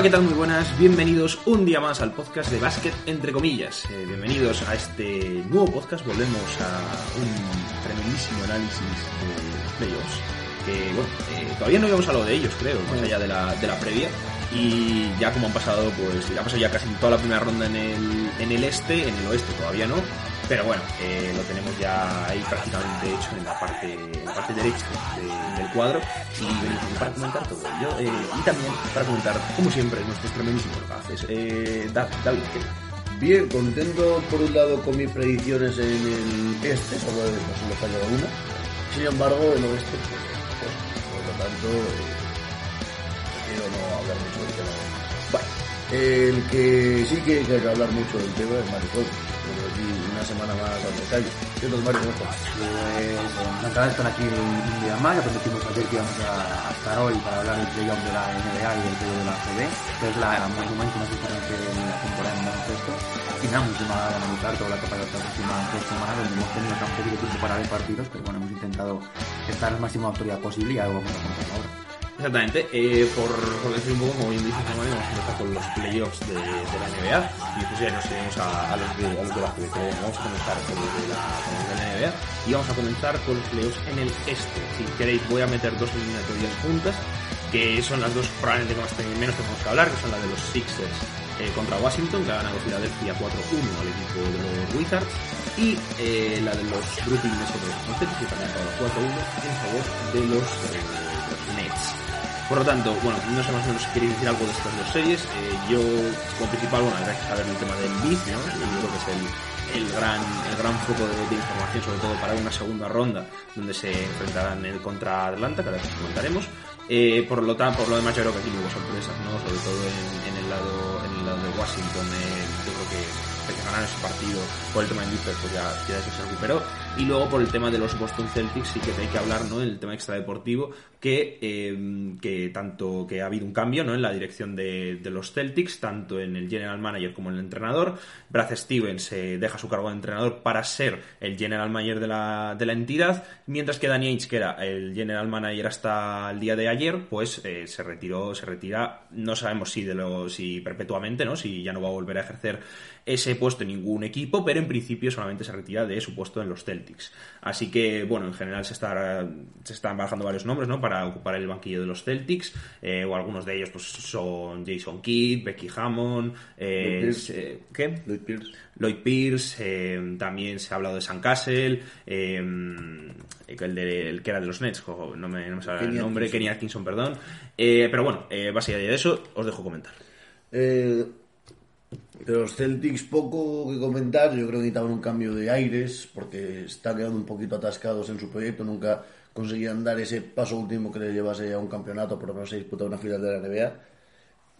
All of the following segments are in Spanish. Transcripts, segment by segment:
Hola, ¿qué tal? Muy buenas, bienvenidos un día más al podcast de Básquet entre comillas. Eh, bienvenidos a este nuevo podcast, volvemos a un tremendísimo análisis de playoffs. Que bueno, eh, todavía no habíamos hablado de ellos, creo, más allá de la, de la previa. Y ya como han pasado, pues ya ha pasado ya casi toda la primera ronda en el, en el este, en el oeste todavía no. Pero bueno, eh, lo tenemos ya ahí prácticamente hecho en la parte, en la parte derecha de- del cuadro. Y venimos para comentar todo ello. eh, y también para comentar, como siempre, nuestros tremendísimos gajes. Eh, Da- David, ¿qué? Bien, contento por un lado con mis predicciones en el este, solo he no solo fallado una. Sin embargo, el oeste, pues, pues, por lo tanto, prefiero no hablar mucho del tema. Vale, el que sí que hay que hablar mucho del tema es Maricón. Una semana más al detalle. ¿Qué tal, Mario? ¿Cómo estás? Pues de estar aquí un día más, ya prometimos ayer que íbamos a, a estar hoy para hablar del playoff de la NBA y del playoff de la CB, que es la más momento más importante de la temporada en baloncesto. Y nada, mucho más de analizar toda la etapa de estas últimas tres semanas donde hemos tenido tan poquito tiempo para ver partidos, pero bueno, hemos intentado estar al máximo de autoridad posible y algo vamos a contar ahora. Exactamente, eh, por, por decir un poco, como bien dices, Mario, vamos a empezar con los playoffs de, la NBA y después ya nos iremos a, los de, a los de básquet. Vamos a comenzar con los de la, con los de la NBA y vamos a comenzar con los playoffs en el este. Si queréis, voy a meter dos eliminatorias juntas, que son las dos probablemente que más ten- menos tenemos que hablar, que son la de los Sixers eh, contra Washington, que ha ganado Filadelfia 4-1 al equipo de los Wizards, y eh, la de los Brooklyn Nets contra los Celtics, que también ha ganado 4-1 en favor de los. Por lo tanto, bueno, no sé más o menos si queréis decir algo de estas dos series. Eh, yo, como principal, bueno, habrá que saber el tema del BIF. Yo creo que es el, el gran, el gran foco de, información, sobre todo para una segunda ronda, donde se enfrentarán el contra Atlanta, que ahora os comentaremos. Eh, por lo tanto, por lo demás, yo creo que aquí hubo sorpresas, ¿no? Sobre todo en, el lado, en el lado de Washington, eh, yo creo que que ganaron ese partido por el tema de Inter, pues ya, ya se recuperó. Y luego por el tema de los Boston Celtics sí que hay que hablar, ¿no? El tema extradeportivo, que, eh, que tanto que ha habido un cambio, ¿no? En la dirección de, de los Celtics, tanto en el general manager como en el entrenador. Brad Stevens eh, deja su cargo de entrenador para ser el general manager de la, de la entidad, mientras que Danny Ainge, que era el general manager hasta el día de ayer, pues eh, se retiró, se retira, no sabemos si de lo, si perpetuamente, ¿no? Si ya no va a volver a ejercer ese puesto en ningún equipo, pero en principio solamente se retira de su puesto en los Celtics. Así que, bueno, en general se, está, se están barajando varios nombres, ¿no? Para ocupar el banquillo de los Celtics, eh, o algunos de ellos pues son Jason Kidd, Becky Hammond, eh, Lloyd Pierce. eh, ¿qué? Lloyd Pierce. Lloyd Pierce, también se ha hablado de San Castle, el, de- el que era de los Nets, jo, no me, no me sale el nombre. Kenny Atkinson, perdón. Pero bueno, eh, allá de eso, os dejo comentar. Eh, de los Celtics poco que comentar, yo creo que necesitaban un cambio de aires porque están quedando un poquito atascados en su proyecto, nunca conseguían dar ese paso último que les llevase a un campeonato, por lo menos a disputar una final de la NBA.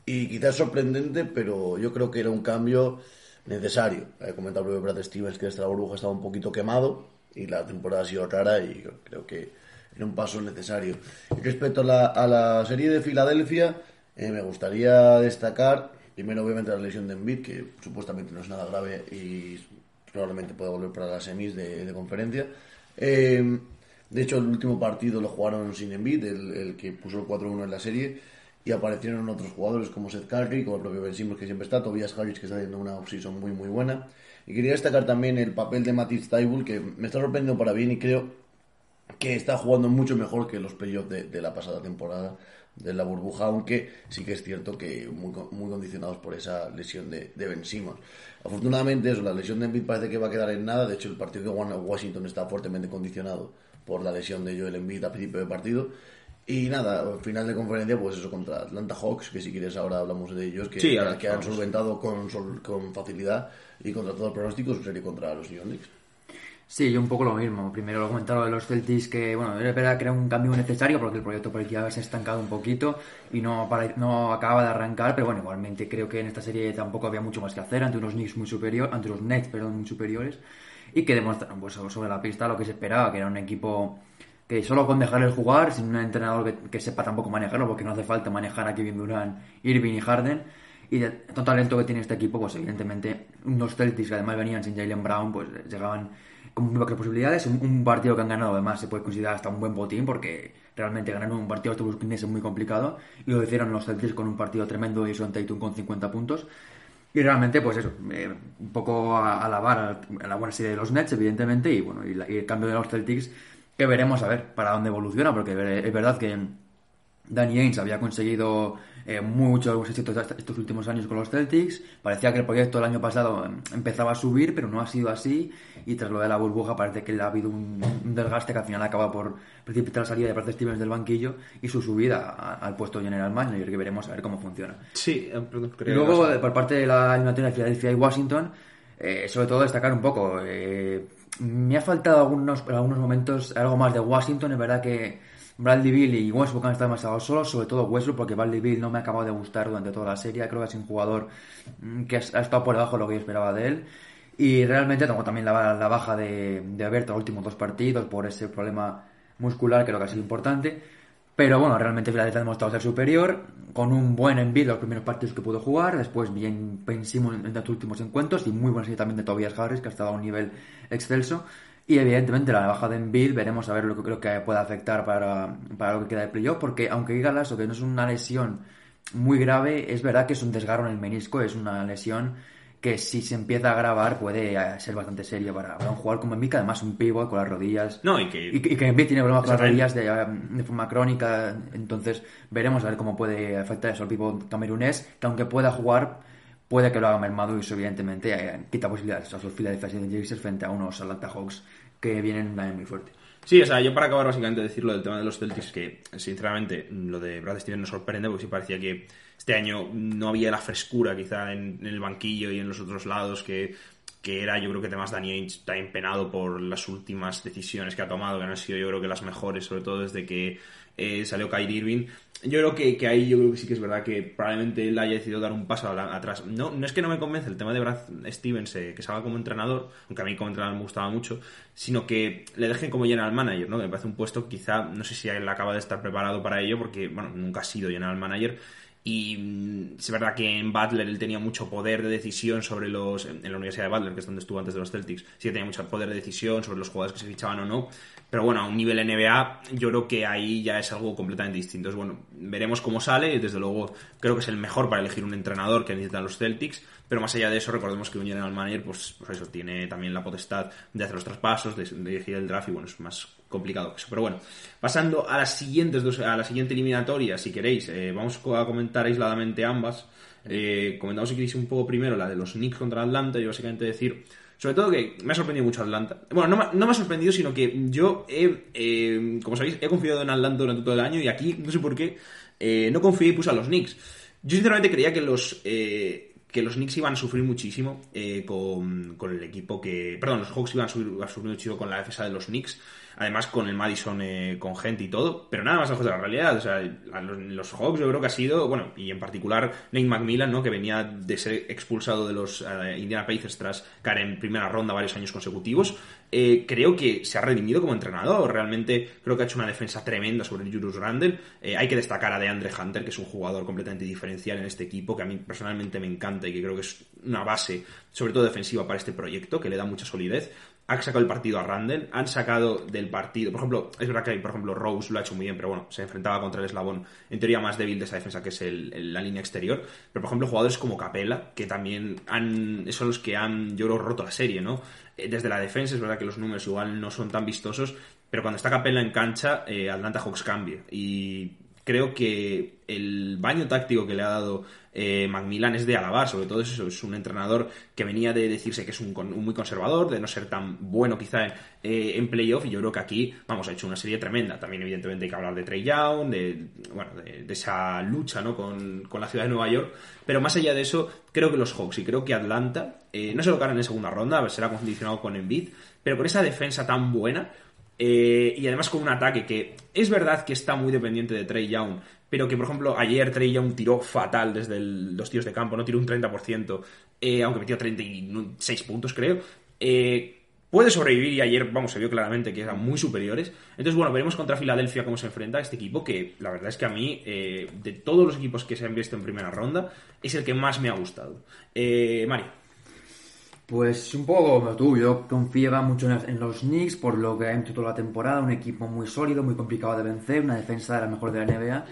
Y quizás sorprendente, pero yo creo que era un cambio necesario. He comentado propio Brad Stevens que desde burbuja estaba un poquito quemado y la temporada ha sido rara y yo creo que era un paso necesario. Y respecto a la, a la serie de Filadelfia, eh, me gustaría destacar, primero obviamente la lesión de Embiid, que supuestamente no es nada grave y probablemente pueda volver para las semis de, de conferencia. Eh, de hecho, el último partido lo jugaron sin Embiid, el, el que puso el 4-1 en la serie, y aparecieron otros jugadores como Seth Curry, como el propio Ben Simmons que siempre está, Tobias Harris que está haciendo una offseason muy muy buena. Y quería destacar también el papel de Matisse Taibul, que me está sorprendiendo para bien y creo que está jugando mucho mejor que los playoffs de, de la pasada temporada. De la burbuja, aunque sí que es cierto que muy, muy condicionados por esa lesión de, de Ben Simmons. Afortunadamente, eso, la lesión de Embiid parece que va a quedar en nada. De hecho, el partido de Washington está fuertemente condicionado por la lesión de Joel Embiid a principio de partido. Y nada, al final de conferencia, pues eso contra Atlanta Hawks, que si quieres ahora hablamos de ellos, que, Sí, que, ahora han solventado con, con facilidad y contra todo el pronóstico su serie contra los New York Knicks. Sí, yo un poco lo mismo. Primero lo comentaron de los Celtics que, bueno, es verdad que era un cambio necesario porque el proyecto parecía haberse estancado un poquito y no, pare- no acaba de arrancar, pero bueno, igualmente creo que en esta serie tampoco había mucho más que hacer ante unos Knicks muy superior, ante los Nets, perdón, muy superiores y que demostraron pues, sobre la pista lo que se esperaba, que era un equipo que solo con dejarle jugar, sin un entrenador que, que sepa tampoco manejarlo, porque no hace falta manejar a Kevin Durant, Irving y Harden, y de tanto talento que tiene este equipo, pues evidentemente unos Celtics que además venían sin Jalen Brown, pues llegaban con pocas posibilidades. Un, un partido que han ganado además se puede considerar hasta un buen botín, porque realmente ganar un partido estos Knicks es muy complicado, y lo hicieron los Celtics con un partido tremendo de Jason Tatum con 50 puntos. Y realmente, pues eso, eh, un poco a, alabar a, a la buena serie de los Nets, evidentemente, y bueno, y, la- y el cambio de los Celtics, que veremos a ver para dónde evoluciona, porque es verdad que Danny Ainge había conseguido eh, muchos éxitos est- estos últimos años con los Celtics. Parecía que el proyecto el año pasado em, empezaba a subir, pero no ha sido así. Y tras lo de la burbuja parece que ha habido un, un desgaste que al final acaba por precipitar la salida de Brad Stevens del banquillo y su subida a- al puesto de general manager, que veremos a ver cómo funciona. Sí, eh, Y luego, que- por parte de la eliminatoria de Filadelfia y Washington, eh, sobre todo destacar un poco. eh, me ha faltado algunos, en algunos momentos algo más de Washington. Es verdad que Bradley Bill y Westbrook han estado demasiado solos, sobre todo Westbrook, porque Bradley Bill no me ha acabado de gustar durante toda la serie. Creo que es un jugador mm, que ha estado por debajo de lo que yo esperaba de él. Y realmente tengo también la, la baja de, de los últimos dos partidos por ese problema muscular, creo que ha sido importante. Pero bueno, realmente Filadelfia ha demostrado ser superior, con un buen envío los primeros partidos que pudo jugar, después bien Ben Simmons en los últimos encuentros y muy buena serie también de Tobias Harris, que ha estado a un nivel excelso. Y evidentemente la baja de Embiid, veremos a ver lo que creo que puede afectar para, para lo que queda de playoff, porque aunque diga Lasso que no es una lesión muy grave, es verdad que es un desgarro en el menisco, es una lesión que si se empieza a grabar puede eh, ser bastante serio para, para un jugador como Embiid, que además un pivot con las rodillas. No, y que- y, y que Embiid tiene problemas con las rodillas de, de forma crónica, entonces veremos a ver cómo puede afectar eso al pivot camerunés, que aunque pueda jugar, puede que lo haga mermado y eso evidentemente eh, quita posibilidades a los Philadelphia 76ers frente a unos Atlanta Hawks que vienen muy fuerte. Sí, o sea, yo para acabar básicamente decir lo del tema de los Celtics, que sinceramente lo de Brad Stevens nos sorprende porque sí parecía que este año no había la frescura quizá en, el banquillo y en los otros lados que, que era, yo creo que además Danny Ainge está empenado por las últimas decisiones que ha tomado, que han sido yo creo que las mejores, sobre todo desde que eh, salió Kyrie Irving. Yo creo que, que ahí yo creo que sí que es verdad que probablemente él haya decidido dar un paso atrás. No, no es que no me convence el tema de Brad Stevens eh, que salga como entrenador, aunque a mí como entrenador me gustaba mucho, sino que le dejen como general manager, ¿no? Que me parece un puesto quizá, no sé si él acaba de estar preparado para ello, porque, bueno, nunca ha sido general manager. Y mm, es verdad que en Butler él tenía mucho poder de decisión sobre los. En la Universidad de Butler, que es donde estuvo antes de los Celtics, sí que tenía mucho poder de decisión sobre los jugadores que se fichaban o no. Pero bueno, a un nivel NBA, yo creo que ahí ya es algo completamente distinto. Es bueno, veremos cómo sale. Desde luego, creo que es el mejor para elegir un entrenador que necesitan los Celtics. Pero más allá de eso, recordemos que un general manager, pues, pues eso, tiene también la potestad de hacer los traspasos, de, elegir el draft, y bueno, es más complicado que eso. Pero bueno, pasando a las siguientes dos, a la siguiente eliminatoria, si queréis, eh, vamos a comentar aisladamente ambas. Eh, comentamos si queréis un poco primero la de los Knicks contra Atlanta, y básicamente decir. Sobre todo que me ha sorprendido mucho Atlanta. Bueno, no, me- no me ha sorprendido, sino que yo he, eh, como sabéis, he confiado en Atlanta durante todo el año y aquí, no sé por qué, eh, no confié y puse a los Knicks. Yo sinceramente creía que los, eh, que los Knicks iban a sufrir muchísimo con, con el equipo que... Perdón, los Hawks iban a sufrir, a sufrir muchísimo con la defensa de los Knicks. Además con el Madison eh, con gente y todo. Pero nada más lejos de la realidad. Los, los Hawks yo creo que ha sido... Bueno, y en particular Nate McMillan, ¿no? Que venía de ser expulsado de los eh, Indiana Pacers tras caer en primera ronda varios años consecutivos. Eh, creo que se ha redimido como entrenador. Realmente creo que ha hecho una defensa tremenda sobre Julius Randle. Eh, hay que destacar a DeAndre Hunter, que es un jugador completamente diferencial en este equipo, que a mí personalmente me encanta y que creo que es una base, sobre todo defensiva, para este proyecto, que le da mucha solidez. Han sacado el partido a Randle, han sacado del partido. Por ejemplo, es verdad que, por ejemplo, Rose lo ha hecho muy bien, pero bueno, se enfrentaba contra el eslabón en teoría más débil de esa defensa, que es la línea exterior. Pero, por ejemplo, jugadores como Capela, que también han, son los que han, yo creo, roto la serie, ¿no? Eh, Desde la defensa, es verdad que los números igual no son tan vistosos, pero cuando está Capela en cancha, eh, Atlanta Hawks cambia. Y creo que el baño táctico que le ha dado eh, Macmillan es de alabar, sobre todo eso, es un entrenador que venía de decirse que es un, muy conservador, de no ser tan bueno quizá en, eh, playoff, y yo creo que aquí, vamos, ha hecho una serie tremenda. También evidentemente hay que hablar de Trey Young, de, bueno, de, esa lucha ¿no? con, la ciudad de Nueva York, pero más allá de eso, creo que los Hawks y creo que Atlanta, eh, no se lo ganan en segunda ronda, será condicionado con Embiid, pero con esa defensa tan buena, y además con un ataque que es verdad que está muy dependiente de Trey Young, pero que, por ejemplo, ayer Trey un tiró fatal desde los tiros de campo, no tiró un 30%, eh, aunque metió 36 puntos, creo. Eh, puede sobrevivir y ayer, vamos, se vio claramente que eran muy superiores. Entonces, bueno, veremos contra Filadelfia cómo se enfrenta este equipo, que la verdad es que a mí, eh, de todos los equipos que se han visto en primera ronda, es el que más me ha gustado. Mario. Pues un poco como tú, yo confiaba mucho en los Knicks por lo que ha hecho toda la temporada, un equipo muy sólido, muy complicado de vencer, una defensa de la mejor de la NBA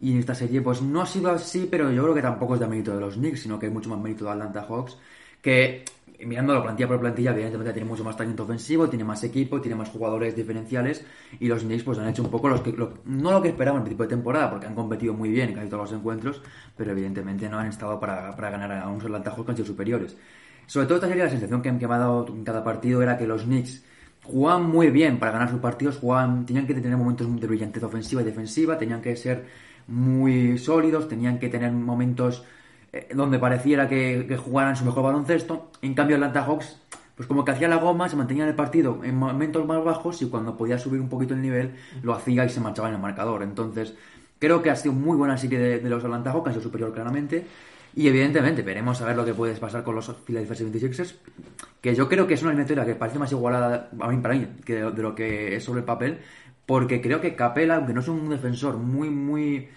y en esta serie, pues no ha sido así, pero yo creo que tampoco es de mérito de los Knicks, sino que hay mucho más mérito de Atlanta Hawks, que mirando la plantilla por plantilla, evidentemente tiene mucho más talento ofensivo, tiene más equipo, tiene más jugadores diferenciales, y los Knicks pues han hecho un poco los que, no lo que esperaban en el principio de temporada, porque han competido muy bien en casi todos los encuentros, pero evidentemente no han estado para, ganar a unos Atlanta Hawks que han sido superiores. Sobre todo esta serie, la sensación que, me ha dado en cada partido era que los Knicks jugaban muy bien para ganar sus partidos, jugaban, tenían que tener momentos de brillantez ofensiva y defensiva, tenían que ser muy sólidos, tenían que tener momentos eh, donde pareciera que, jugaran su mejor baloncesto. En cambio, Atlanta Hawks, pues como que hacía la goma, se mantenía en el partido en momentos más bajos y cuando podía subir un poquito el nivel, lo hacía y se marchaba en el marcador. Entonces, creo que ha sido muy buena serie de, de los Atlanta Hawks, ha sido superior claramente. Y evidentemente veremos a ver lo que puede pasar con los Philadelphia 76ers, que yo creo que es una eliminatoria que parece más igualada a mí para mí que de lo que es sobre el papel, porque creo que Capela, aunque no es un defensor muy, muy,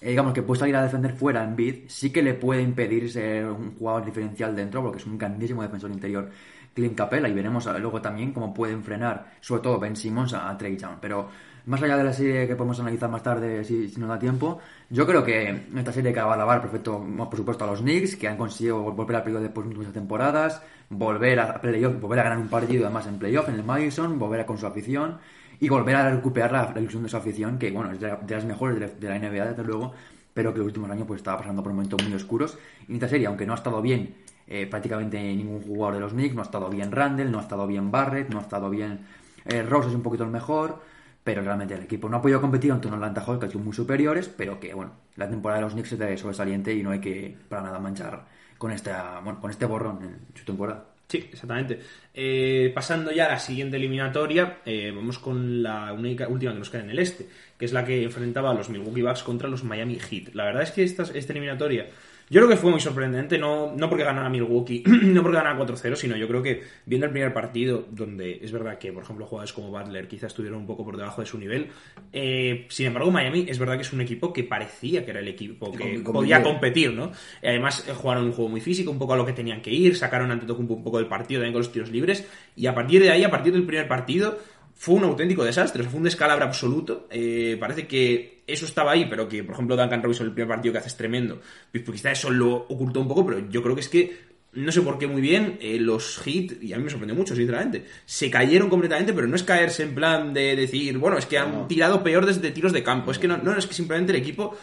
eh, digamos, que puede salir a defender fuera en bid, sí que le puede impedir ser un jugador diferencial dentro, porque es un grandísimo defensor interior. Clint Capela, y veremos luego también cómo pueden frenar, sobre todo Ben Simmons, a, Trey Young. Pero más allá de la serie que podemos analizar más tarde, si, nos da tiempo, yo creo que esta serie que va a alabar perfecto, por supuesto, a los Knicks, que han conseguido volver al periodo después de muchas temporadas, volver a playoff, volver a ganar un partido además en playoff en el Madison, volver a con su afición y volver a recuperar la, ilusión de su afición, que bueno, es de, las mejores de la, NBA, desde luego, pero que los últimos años pues estaba pasando por momentos muy oscuros. Y en esta serie, aunque no ha estado bien eh, prácticamente ningún jugador de los Knicks, no ha estado bien Randall, no ha estado bien Barrett, no ha estado bien eh, Rose, es un poquito el mejor, pero realmente el equipo no ha podido competir ante un Atlanta Hawks que ha sido muy superiores, pero que bueno, la temporada de los Knicks es sobresaliente y no hay que para nada manchar con, esta, con este borrón en su temporada. Sí, exactamente. Eh, pasando ya a la siguiente eliminatoria, eh, vamos con la única última que nos queda en el este, que es la que enfrentaba a los Milwaukee Bucks contra los Miami Heat. La verdad es que esta, esta eliminatoria yo creo que fue muy sorprendente, no, no porque ganara Milwaukee, no porque ganara 4-0, sino yo creo que viendo el primer partido, donde es verdad que, por ejemplo, jugadores como Butler quizás estuvieron un poco por debajo de su nivel, eh, sin embargo, Miami es verdad que es un equipo que parecía que era el equipo que podía competir, ¿no? Además, eh, jugaron un juego muy físico, un poco a lo que tenían que ir, sacaron ante todo un poco del partido también con los tiros libres, y a partir de ahí, a partir del primer partido, fue un auténtico desastre, fue un descalabro absoluto. Eh, parece que eso estaba ahí, pero que, por ejemplo, Duncan Robinson, el primer partido que hace es tremendo, pues quizá eso lo ocultó un poco, pero yo creo que es que no sé por qué muy bien, eh, los hits, y a mí me sorprendió mucho, sinceramente, se cayeron completamente, pero no es caerse en plan de decir, bueno, es que han tirado peor desde tiros de campo, es que no, no, es que simplemente el equipo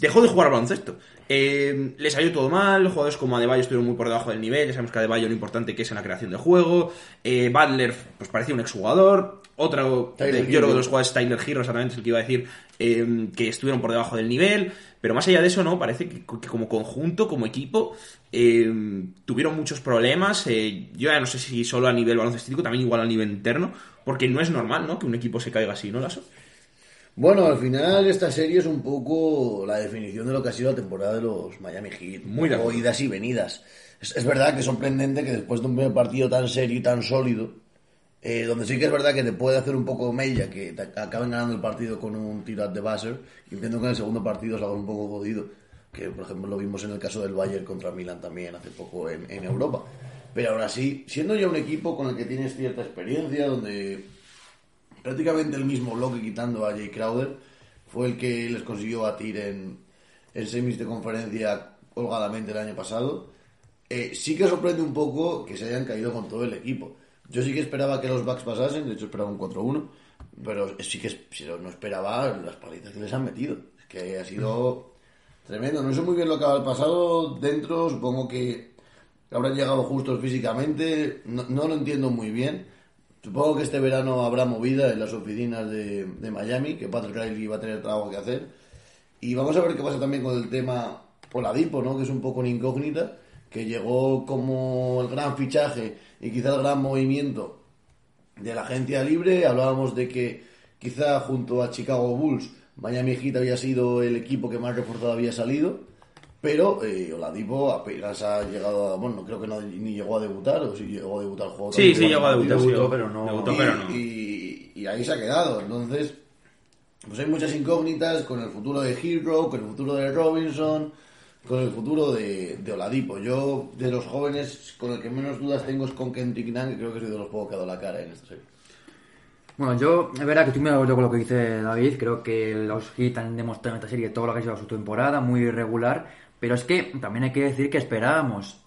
dejó de jugar al baloncesto. Eh, le salió todo mal, jugadores como Adebayo estuvieron muy por debajo del nivel, ya sabemos que Adebayo lo importante que es en la creación de juego, eh, Butler pues parecía un exjugador, otro, yo creo que los jugadores Tyler Hero exactamente es el que iba a decir, eh, que estuvieron por debajo del nivel, pero más allá de eso, no, parece que, como conjunto, como equipo, eh, tuvieron muchos problemas. Eh, yo ya no sé si solo a nivel baloncestístico, también igual a nivel interno, porque no es normal, ¿no? Que un equipo se caiga así, ¿no, Lasso? Bueno, al final esta serie es un poco la definición de lo que ha sido la temporada de los Miami Heat. Muy idas y venidas. Es, es, verdad que es sorprendente que después de un primer partido tan serio y tan sólido, eh, donde sí que es verdad que te puede hacer un poco mella que acaben ganando el partido con un tiro de buzzer y entiendo que en el segundo partido salga un poco jodido que por ejemplo lo vimos en el caso del Bayern contra Milan también hace poco en, en Europa. Pero ahora sí, siendo ya un equipo con el que tienes cierta experiencia donde prácticamente el mismo bloque quitando a Jay Crowder fue el que les consiguió batir en, en semis de conferencia holgadamente el año pasado eh, sí que sorprende un poco que se hayan caído con todo el equipo yo sí que esperaba que los Bucks pasasen, de hecho esperaba un 4-1, pero sí que no esperaba las palitas que les han metido. Es que ha sido tremendo. No sé muy bien lo que ha pasado dentro, supongo que habrán llegado justos físicamente, no, no lo entiendo muy bien. Supongo que este verano habrá movida en las oficinas de, de Miami, que Patrick Riley va a tener trabajo que hacer. Y vamos a ver qué pasa también con el tema Oladipo, ¿no? Que es un poco una incógnita, que llegó como el gran fichaje y quizá el gran movimiento de la agencia libre. Hablábamos de que quizá junto a Chicago Bulls, Miami Heat había sido el equipo que más reforzado había salido. Pero eh, Oladipo apenas ha llegado a. Bueno, creo que no, ni llegó a debutar, o si llegó a debutar el juego. Sí, sí, llegó a debutar. Debutó, sí, pero no- Debutó, y, pero no. y- y ahí se ha quedado. Entonces, pues hay muchas incógnitas con el futuro de Hero, con el futuro de Robinson, con el futuro de, de Oladipo. Yo, de los jóvenes, con el que menos dudas tengo es con Kendrick Nunn, que creo que es de los pocos que ha dado la cara en esta serie. Bueno, yo, es verdad que estoy muy de acuerdo con lo que dice David. Creo que los Heat han demostrado en esta serie todo lo que ha sido su temporada, muy irregular. Pero es que también hay que decir que esperábamos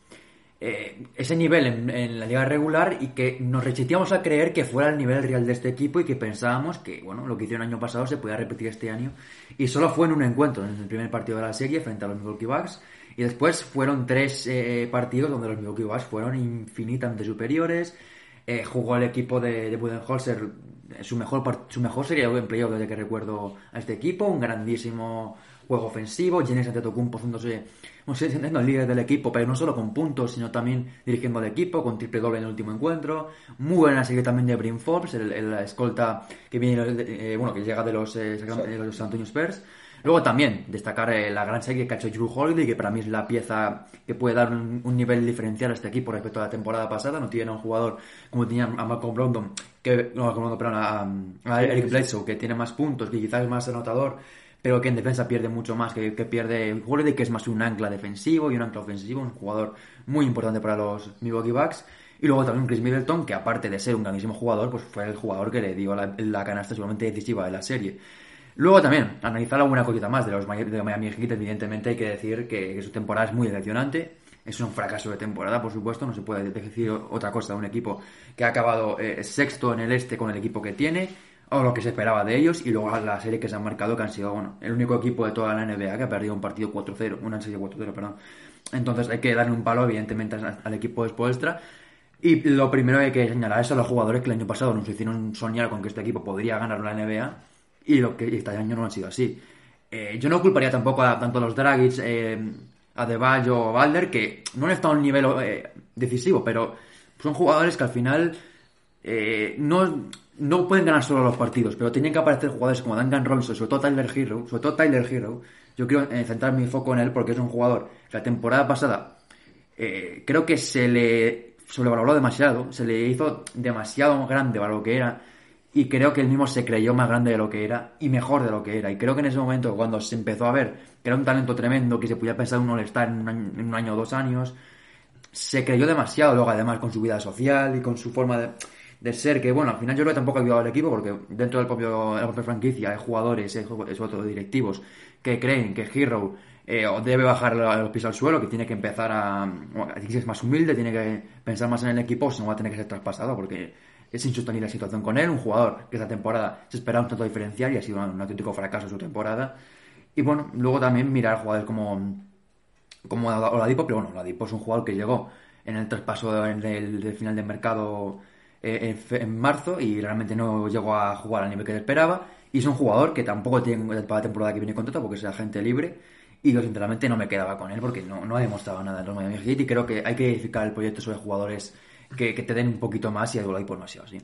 eh, ese nivel en, en la liga regular y que nos resistíamos a creer que fuera el nivel real de este equipo y que pensábamos que, bueno, lo que hicieron el año pasado se podía repetir este año. Y solo fue en un encuentro, en el primer partido de la serie frente a los Milwaukee Bucks. Y después fueron tres eh, partidos donde los Milwaukee Bucks fueron infinitamente superiores. Eh, jugó el equipo de, de Budenholzer su mejor, su mejor serie de empleo desde que recuerdo a este equipo. Un grandísimo juego ofensivo. Giannis Antetokounmpo haciéndose, no sé, siendo el líder del equipo, pero no solo con puntos, sino también dirigiendo al equipo, con triple doble en el último encuentro. Muy buena serie también de Brim Forbes, el, el escolta que viene, eh, bueno, que llega de los, eh, de los San Antonio Spurs. Luego también destacar eh, la gran serie que ha hecho Drew Holiday, que para mí es la pieza que puede dar un, un nivel diferencial a este equipo respecto a la temporada pasada. No tiene a un jugador como tenía a Malcolm Brogdon, que, no, Brogdon, perdón, a, a Eric Bledsoe, que tiene más puntos, que quizás es más anotador, pero que en defensa pierde mucho más, que, que pierde Holiday, que es más un ancla defensivo y un ancla ofensivo, un jugador muy importante para los Milwaukee Bucks. Y luego también Chris Middleton, que aparte de ser un grandísimo jugador, pues fue el jugador que le dio la, la canasta seguramente decisiva de la serie. Luego también, analizar alguna cosita más de los de Miami Heat, evidentemente hay que decir que, su temporada es muy decepcionante. Es un fracaso de temporada, por supuesto, no se puede decir otra cosa de un equipo que ha acabado eh, sexto en el este con el equipo que tiene, o lo que se esperaba de ellos, y luego la serie que se han marcado, que han sido, bueno, el único equipo de toda la NBA que ha perdido un partido 4-0, una serie 4-0, perdón. Entonces hay que darle un palo, evidentemente, al, al equipo de Spoelstra. Y lo primero que hay que señalar es a los jugadores que el año pasado nos hicieron soñar con que este equipo podría ganar la NBA y lo que este año no ha sido así. Eh, yo no culparía tampoco a tanto a los Dragic, eh, a Deballo o Balder, que no han estado a un nivel eh, decisivo, pero son jugadores que al final eh, no, no pueden ganar solo los partidos, pero tienen que aparecer jugadores como Duncan Robinson, sobre todo Tyler Hero, sobre todo Tyler Hero. Yo quiero centrar mi foco en él porque es un jugador que la temporada pasada creo que se le sobrevaloró demasiado, se le hizo demasiado grande para lo que era y creo que él mismo se creyó más grande de lo que era y mejor de lo que era. Y creo que en ese momento, cuando se empezó a ver que era un talento tremendo, que se podía pensar un All-Star en, en un año o dos años, se creyó demasiado luego además con su vida social y con su forma de, de ser que bueno al final yo creo que tampoco ha ayudado al equipo porque dentro del propio, de la propia franquicia hay jugadores hay sobre todo directivos que creen que Hero eh, debe bajar los pies al suelo que tiene que empezar a bueno, ser más humilde tiene que pensar más en el equipo si no va a tener que ser traspasado porque es insostenible la situación con él un jugador que esta temporada se esperaba un tanto diferencial y ha sido un, auténtico fracaso su temporada y bueno luego también mirar jugadores como como Oladipo, pero bueno, Oladipo es un jugador que llegó en el traspaso en el, del final del mercado eh, en, marzo y realmente no llegó a jugar al nivel que se esperaba. Y es un jugador que tampoco tiene para la temporada que viene contrato porque es agente libre. Y yo sinceramente no me quedaba con él porque no, no ha demostrado nada en los Miami Heat y creo que hay que edificar el proyecto sobre jugadores que, te den un poquito más y a ha sido así.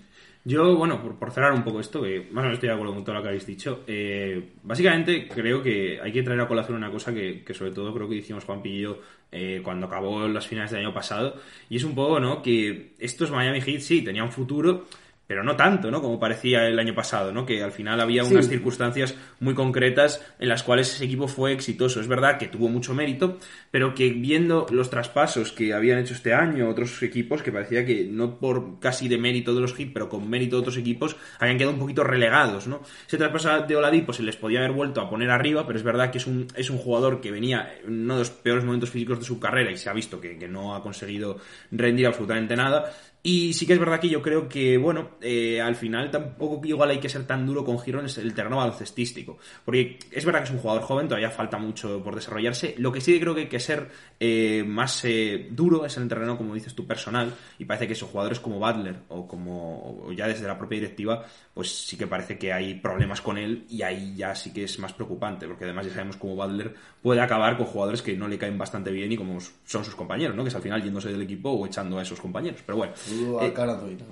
Yo, bueno, por, por cerrar un poco esto, que más o menos estoy de acuerdo con todo lo que habéis dicho, eh, básicamente creo que hay que traer a colación una cosa que, que sobre todo creo que hicimos Juan yo eh, cuando acabó las finales del año pasado, y es un poco, ¿no? Que estos Miami Heat sí tenían futuro, pero no tanto, ¿no? Como parecía el año pasado, ¿no? Que al final había Sí. unas circunstancias muy concretas en las cuales ese equipo fue exitoso. Es verdad que tuvo mucho mérito, pero que viendo los traspasos que habían hecho este año otros equipos, que parecía que no por casi de mérito de los Heat, pero con mérito de otros equipos, habían quedado un poquito relegados, ¿no? Ese traspaso de Oladipo se les podía haber vuelto a poner arriba, pero es verdad que es un, es un jugador que venía en uno de los peores momentos físicos de su carrera y se ha visto que, que no ha conseguido rendir absolutamente nada. Y sí que es verdad que yo creo que, bueno, eh, al final tampoco igual hay que ser tan duro con Giron es el terreno baloncestístico. Porque es verdad que es un jugador joven, todavía falta mucho por desarrollarse. Lo que sí creo que hay que ser eh, más eh, duro es en el terreno, como dices tú, personal. Y parece que esos jugadores como Butler o como ya desde la propia directiva, pues sí que parece que hay problemas con él y ahí ya sí que es más preocupante. Porque además ya sabemos cómo Butler puede acabar con jugadores que no le caen bastante bien y como son sus compañeros, ¿no? Que es al final yéndose del equipo o echando a esos compañeros. Pero bueno. Saludo a eh,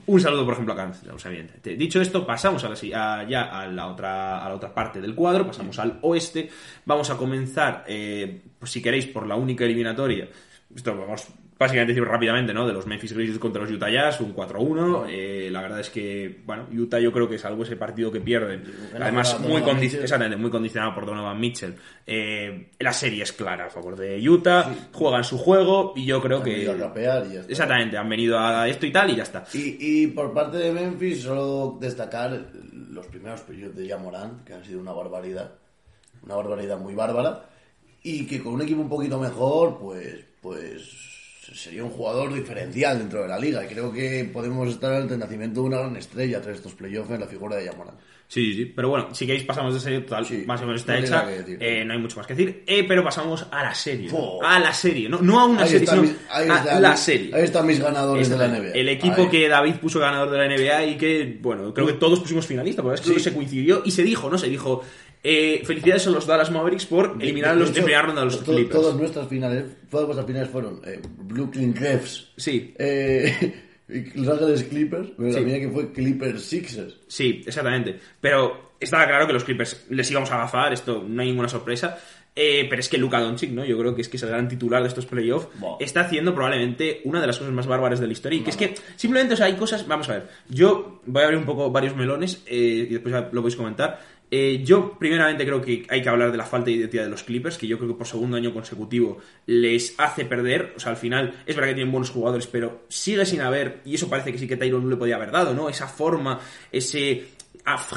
un saludo, por ejemplo, a Cáncer, o sea, evidentemente. Dicho esto, pasamos a la, si- a- ya a la, otra, a la otra parte del cuadro, pasamos al oeste. Vamos a comenzar, eh, pues, si queréis, por la única eliminatoria. Esto vamos básicamente decir rápidamente, ¿no? De los Memphis Grizzlies contra los Utah Jazz, un 4-1. Eh, la verdad es que, bueno, Utah yo creo que salvo ese partido que pierden, además muy, exactamente, muy condicionado por Donovan Mitchell. Eh, la serie es clara a favor de Utah, juegan su juego y yo creo Han que... venido a rapear y ya está. Exactamente, han venido a esto y tal y ya está. Y, y por parte de Memphis, solo destacar los primeros periodos de Yamorán, que han sido una barbaridad. Una barbaridad muy bárbara. Y que con un equipo un poquito mejor, pues, pues sería un jugador diferencial dentro de la liga. Y creo que podemos estar ante el nacimiento de una gran estrella tras estos playoffs en la figura de Yamorán. Sí, sí, sí. Pero bueno, si queréis pasamos de serie total, Sí, más o menos está no hecha. Eh, no hay mucho más que decir. Eh, pero pasamos a la serie. A la serie. No, no a una Ahí serie, sino mis- ahí a la serie. Ahí están mis ganadores de la. NBA. El equipo Ahí. que David puso ganador de la NBA y que, bueno, creo que todos pusimos finalista, porque es que creo que Sí. se coincidió y se dijo, ¿no? Se dijo, eh, felicidades a los Dallas Mavericks por eliminar a los de primera ronda a los to- Clippers. Todas nuestras finales, todas vuestras finales fueron eh, Brooklyn Cavs, Sí. eh, Los Ángeles Clippers, pero Sí. la mía que fue Clippers Sixers. Sí, exactamente. Pero estaba claro que los Clippers les íbamos a agafar, esto no hay ninguna sorpresa. Eh, pero es que Luka Doncic, ¿no? Yo creo que es que es el gran titular de estos playoffs. Buah. Está haciendo probablemente una de las cosas más bárbaras de la historia. Y que es que simplemente, o sea, hay cosas. Vamos a ver. Yo voy a abrir un poco varios melones eh, y después ya lo podéis comentar. Eh, yo, primeramente, creo que hay que hablar de la falta de identidad de los Clippers, que yo creo que por segundo año consecutivo les hace perder. O sea, al final, es verdad que tienen buenos jugadores, pero sigue sin haber, y eso parece que sí que Tyron no le podía haber dado, ¿no? Esa forma, ese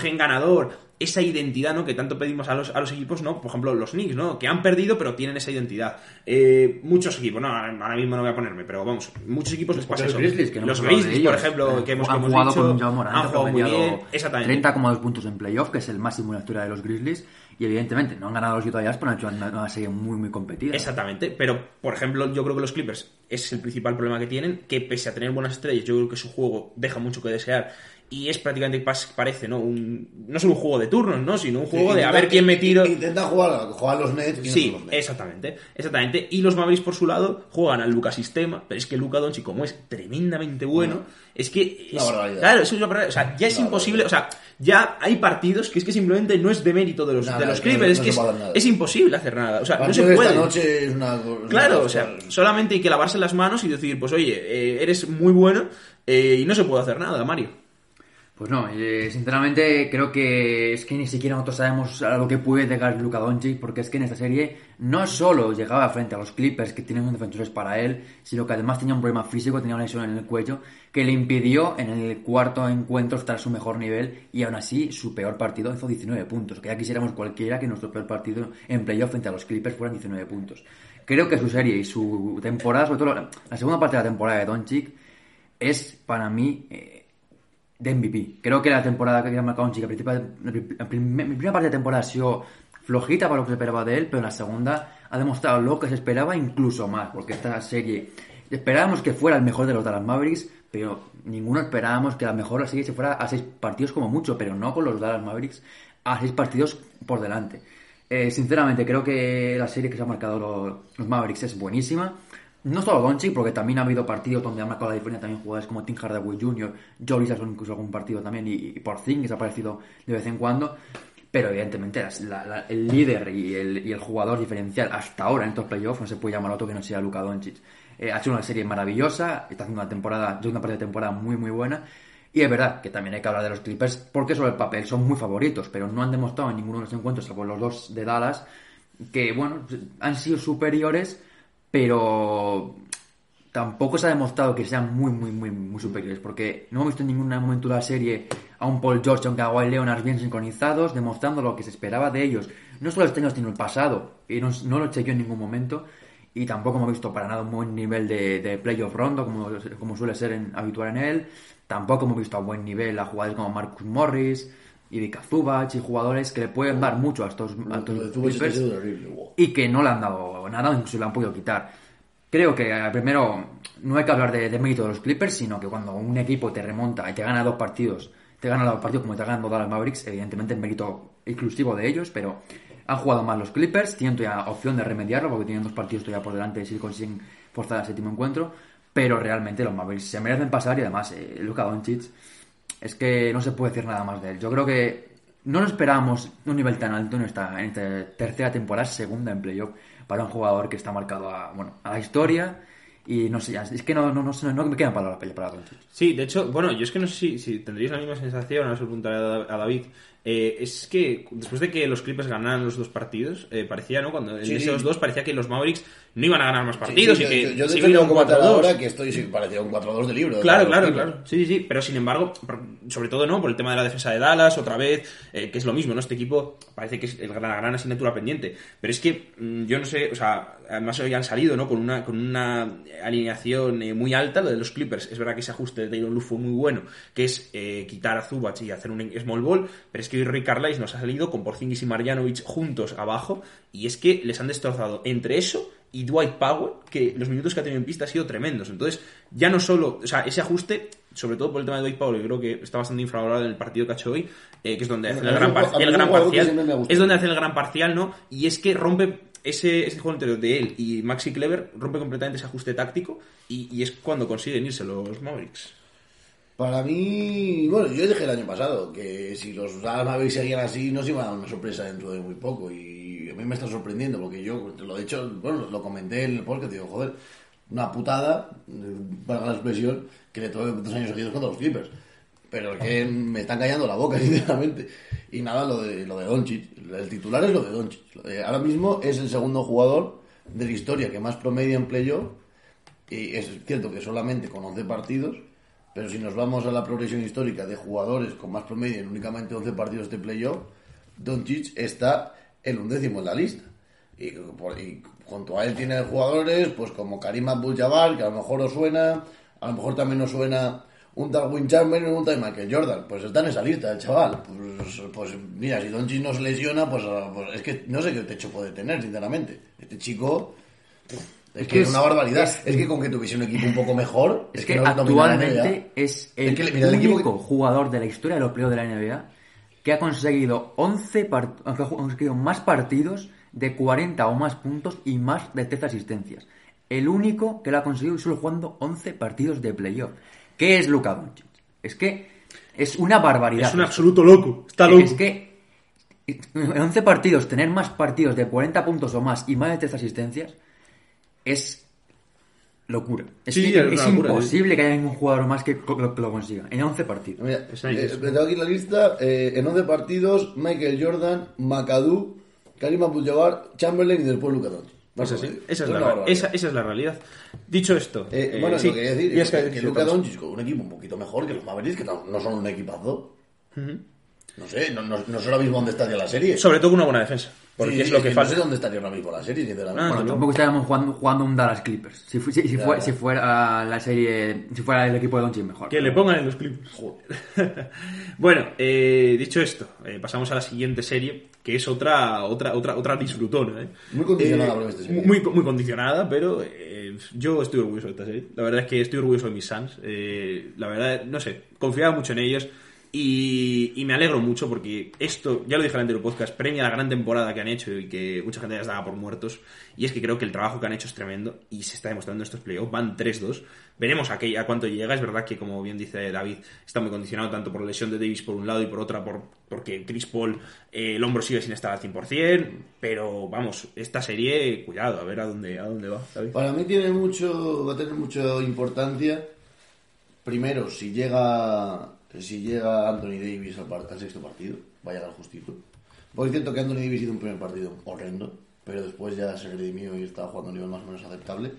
gen ganador, esa identidad, ¿no? Que tanto pedimos a los, a los equipos, ¿no? Por ejemplo, los Knicks, ¿no? Que han perdido, pero tienen esa identidad. Eh, muchos equipos, no, ahora mismo no voy a ponerme, pero vamos, muchos equipos les pasa Los eso. Grizzlies, que no los Grizzlies, por ejemplo, que hemos, han hemos jugado dicho, con Jaume Morant, han jugado muy bien, exactamente. 30,2 puntos en playoff, que es el máximo en la historia de los Grizzlies. Y evidentemente no han ganado los Utah Jazz, pero han hecho una, una serie muy, muy competida. Exactamente, pero por ejemplo, yo creo que los Clippers es el principal problema que tienen, que pese a tener buenas estrellas, yo creo que su juego deja mucho que desear y es prácticamente parece, ¿no? Un, no solo un juego de turnos, ¿no? Sino un juego de a ver quién me tiro. Intenta jugar, jugar los Nets. ¿quiénes Sí, los Nets? exactamente, exactamente. Y los Mavericks por su lado juegan al Luca Sistema, pero es que Luca Doncic como es tremendamente bueno, es que es- claro, eso es una o sea, ya es imposible, o sea, ya hay partidos que es que simplemente no es de mérito de los, Nada, de los Clippers, es que es, imposible hacer nada, o sea, no se de puede. esta noche es una. una Claro, o sea, solamente hay que lavarse las manos y decir, pues oye, eh, eres muy bueno eh, y no se puede hacer nada, Mario. Pues no, eh, sinceramente creo que es que ni siquiera nosotros sabemos a lo que puede llegar Luka Doncic, porque es que en esta serie no solo llegaba frente a los Clippers, que tienen defensores para él, sino que además tenía un problema físico, tenía una lesión en el cuello, que le impidió en el cuarto encuentro estar a su mejor nivel, y aún así su peor partido hizo 19 puntos, que ya quisiéramos cualquiera que nuestro peor partido en playoff frente a los Clippers fueran 19 puntos. Creo que su serie y su temporada, sobre todo la, la segunda parte de la temporada de Doncic, es para mí... eh, de MVP. Creo que la temporada que ha marcado un chico, la, primera parte de temporada ha sido flojita para lo que se esperaba de él, pero en la segunda ha demostrado lo que se esperaba incluso más, porque esta serie esperábamos que fuera el mejor de los Dallas Mavericks, pero ninguno esperábamos que la mejor serie se fuera a seis partidos como mucho, pero no con los Dallas Mavericks a seis partidos por delante. Eh, sinceramente, creo que la serie que se ha marcado lo- los Mavericks es buenísima. No solo Doncic, porque también ha habido partidos donde han marcado la diferencia también jugadores como Tim Hardaway Jr., Joe Richardson incluso algún partido también, y, y Porzingis ha aparecido de vez en cuando. Pero evidentemente la- el líder y el, y el jugador diferencial hasta ahora en estos playoffs no se puede llamar otro que no sea Luka Doncic. Eh, ha hecho una serie maravillosa, está haciendo una temporada, segunda parte de temporada muy muy buena. Y es verdad que también hay que hablar de los Clippers porque sobre el papel son muy favoritos, pero no han demostrado en ninguno de los encuentros, salvo los dos de Dallas, que bueno, han sido superiores, pero tampoco se ha demostrado que sean muy, muy, muy, muy superiores, porque no hemos visto en ningún momento de la serie a un Paul George, aunque a Kawhi Leonard bien sincronizados, demostrando lo que se esperaba de ellos, no solo este año, sino el pasado, y no, no lo chequeó en ningún momento, y tampoco hemos visto para nada un buen nivel de, de playoff rondo como, como suele ser en- habitual en él. Tampoco hemos visto a buen nivel a jugadores como Marcus Morris, Ivica Zubac y jugadores que le pueden dar mucho a estos, a estos de Clippers y que no le han dado nada, incluso le han podido quitar. Creo que eh, primero no hay que hablar de, de mérito de los Clippers, sino que cuando un equipo te remonta y te gana dos partidos, te gana dos partidos como te ganan Dallas Mavericks, evidentemente es mérito exclusivo de ellos, pero han jugado mal los Clippers, tienen todavía opción de remediarlo porque tienen dos partidos todavía por delante si consiguen forzar al séptimo encuentro, pero realmente los Mavericks se merecen pasar y además eh, Luka Doncic es que no se puede decir nada más de él. Yo creo que no nos esperábamos un nivel tan alto en esta, en esta tercera temporada, segunda en playoff, para un jugador que está marcado a, bueno, a la historia. Y no sé, es que no, no, no, no me quedan palabras para, Doncic. Sí, de hecho, bueno, yo es que no sé si, si la misma sensación, ahora se lo preguntaré a David. Eh, es que después de que los Clippers ganaran los dos partidos, eh, parecía, ¿no? Cuando en Sí. esos dos parecía que los Mavericks no iban a ganar más partidos Sí, y que yo, yo que un comentar 4-2. ahora que estoy sí, parecía un 4-2 de libro. Claro, claro, claro. Sí, sí, sí. Pero sin embargo, sobre todo no, por el tema de la defensa de Dallas, otra vez, eh, que es lo mismo, ¿no? Este equipo parece que es el- la gran asignatura pendiente. Pero es que mm, yo no sé, o sea, además hoy han salido, ¿no? Con una, con una alineación eh, muy alta, lo de los Clippers. Es verdad que ese ajuste de Taylor Lue fue muy bueno, que es quitar a Zubac y hacer un small ball, pero es que hoy Rick Carlisle nos ha salido con Porzingis y Marjanovic juntos abajo, y es que les han destrozado entre eso y Dwight Powell, que los minutos que ha tenido en pista han sido tremendos. Entonces, ya no solo, o sea, ese ajuste, sobre todo por el tema de Dwight Powell, que creo que está bastante infravalorado en el partido que ha hecho hoy, eh, que es donde hace el gran, par- el parcial, es donde hace el gran parcial, ¿no? Y es que rompe ese, ese juego entero de él y Maxi Clever, rompe completamente ese ajuste táctico y, y es cuando consiguen irse los Mavericks. Para mí, bueno, yo dije el año pasado que si los Mavericks seguían así, nos iba a dar una sorpresa dentro de muy poco. Y a mí me está sorprendiendo porque yo, lo de hecho, bueno, lo comenté en el podcast, digo, joder, una putada, para la expresión, que le tuve dos años seguidos contra los Clippers. Pero que me están callando la boca, sinceramente. Y nada, lo de, lo de Doncic. El titular es lo de Doncic. Eh, Ahora mismo es el segundo jugador de la historia que más promedia en playoff. Y es cierto que solamente con 11 partidos, pero si nos vamos a la progresión histórica de jugadores con más promedio en únicamente 11 partidos de playoff, Doncic está el undécimo en la lista. Y, y junto a él tiene jugadores pues como Karim Abdul-Jabbar, que a lo mejor os suena, a lo mejor también os suena un tal Win Chamberlain un tal Michael Jordan. Pues está en esa lista el chaval. Pues, pues mira, si Doncic no se lesiona, pues, pues es que no sé qué techo puede tener, sinceramente. Este chico... Es que, es una barbaridad. es- Es, que con que tuviese un equipo un poco mejor. Es que, no actualmente es el, Es que, mira, el equipo único que- jugador de la historia de los playoffs de la NBA que ha conseguido 11 part- que ha conseguido más partidos de 40 o más puntos y más de 13 asistencias. El único que lo ha conseguido solo jugando 11 partidos de playoff. ¿Qué es Luka Doncic? Es que es una barbaridad. Es un absoluto loco, está loco. Es que en 11 partidos, tener más partidos de 40 puntos o más y más de 13 asistencias es locura. Es, Sí, que es es una locura, imposible que haya ningún jugador más que lo, que lo consiga. En 11 partidos. Mira, Es ahí, eh, tengo aquí la lista. eh, en 11 partidos, Michael Jordan, McAdoo, Karim Abdul-Jabbar, Chamberlain y después Luka Doncic. Pues así, esa, es la, esa, esa es la realidad. Dicho esto, Eh, eh, bueno, sí, lo que quería decir y es que, que- que Luka pasa. Doncic con un equipo un poquito mejor que los Mavericks, que no, no son un equipazo. No sé, no, no, no sé ahora mismo dónde estaría la serie. Sobre todo con una buena defensa, porque Sí, es lo que no falta. sé dónde estaría ahora mismo la serie, sinceramente. Bueno, no. tampoco estaríamos jugando, jugando un Dallas Clippers. Si, fu- si, si Ya, fue- ya. si fuera la serie, si fuera el equipo de Doncic mejor. Que le pongan en los clips. bueno, eh, dicho esto, eh, pasamos a la siguiente serie, que es otra otra otra otra disfrutona. ¿eh? Muy condicionada Eh, por esta serie. Muy, muy condicionada, pero eh, yo estoy orgulloso de esta serie. La verdad es que estoy orgulloso de mis Suns. Eh, la verdad, no sé, confiaba mucho en ellos. Y, y me alegro mucho porque esto, ya lo dije en el anterior podcast, premia la gran temporada que han hecho y que mucha gente ya daba por muertos. Y es que creo que el trabajo que han hecho es tremendo y se está demostrando en estos playoffs. Van 3-2. Veremos a, qué, a cuánto llega. Es verdad que, como bien dice David, está muy condicionado tanto por la lesión de Davis por un lado y por otra por, porque Chris Paul eh, el hombro sigue sin estar al 100%. Pero vamos, esta serie, cuidado, a ver a dónde, a dónde va. David. Para mí tiene mucho, va a tener mucha importancia. Primero, si llega, si llega Anthony Davis al, al sexto partido, va a llegar justito. Es cierto que Anthony Davis hizo un primer partido horrendo, pero después ya se redimió y estaba jugando a un nivel más o menos aceptable.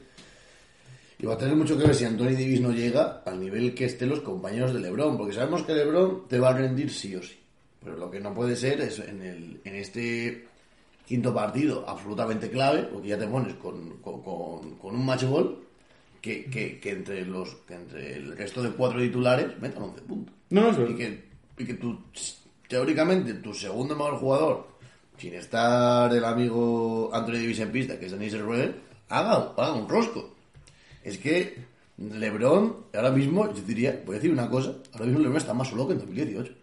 Y va a tener mucho que ver si Anthony Davis no llega al nivel que estén los compañeros de LeBron, porque sabemos que LeBron te va a rendir sí o sí. Pero lo que no puede ser es en, el, en este quinto partido absolutamente clave, porque ya te pones con- con un match ball que, que, que entre los que entre el resto de cuatro titulares metan 11 puntos. No, no, eso- y que, y que teóricamente tu segundo mejor jugador, sin estar el amigo Anthony Davis en pista, que es Denise Schroeder, haga, haga un rosco. Es que LeBron, ahora mismo, yo diría, voy a decir una cosa, ahora mismo LeBron está más solo que en 2018.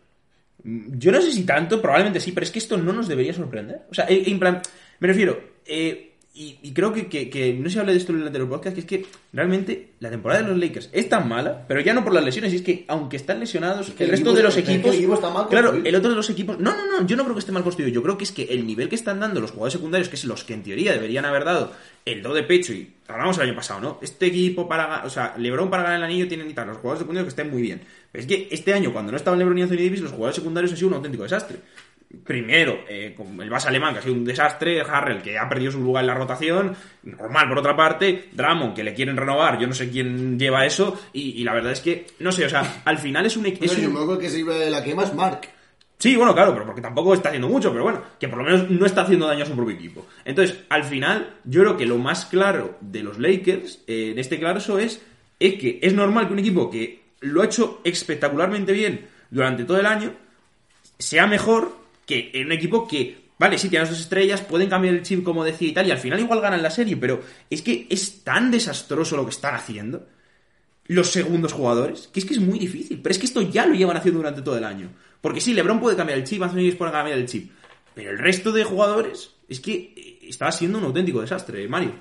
Yo no sé si tanto, probablemente sí, pero es que esto no nos debería sorprender. O sea, en plan, me refiero, eh, y, y creo que, que- que no se habla de esto en el anterior podcast, que es que realmente la temporada de los Lakers es tan mala, pero ya no por las lesiones, y es que aunque están lesionados, que el el resto de los el equipos... equipo está mal claro, el otro de los equipos... No, no, no, yo no creo que esté mal construido, yo creo que es que el nivel que están dando los jugadores secundarios, que es los que en teoría deberían haber dado el do de pecho, y hablamos el año pasado, ¿no? Este equipo para... O sea, LeBron para ganar el anillo tienen y tal, los jugadores secundarios que estén muy bien. Pero es que este año, cuando no estaban LeBron y Anthony Davis, los jugadores secundarios han sido un auténtico desastre. Primero, eh, con el base alemán, que ha sido un desastre, Harrell, que ha perdido su lugar en la rotación, normal por otra parte, Drummond, que le quieren renovar, yo no sé quién lleva eso, y, y la verdad es que, no sé, o sea, al final es un equipo... Bueno, yo me acuerdo que se iba de la quema es Mark. Sí, bueno, claro, pero porque tampoco está haciendo mucho, pero bueno, que por lo menos no está haciendo daño a su propio equipo. Entonces, al final, yo creo que lo más claro de los Lakers, eh, en este caso, es, es que es normal que un equipo que lo ha hecho espectacularmente bien durante todo el año, sea mejor que en un equipo que, vale, sí, tiene las dos estrellas, pueden cambiar el chip como decía y tal, y al final igual ganan la serie, pero es que es tan desastroso lo que están haciendo los segundos jugadores, que es que es muy difícil. Pero es que esto ya lo llevan haciendo durante todo el año. Porque sí, LeBron puede cambiar el chip, Anthony Davis puede cambiar el chip. Pero el resto de jugadores es que eh, está siendo un auténtico desastre, Mario.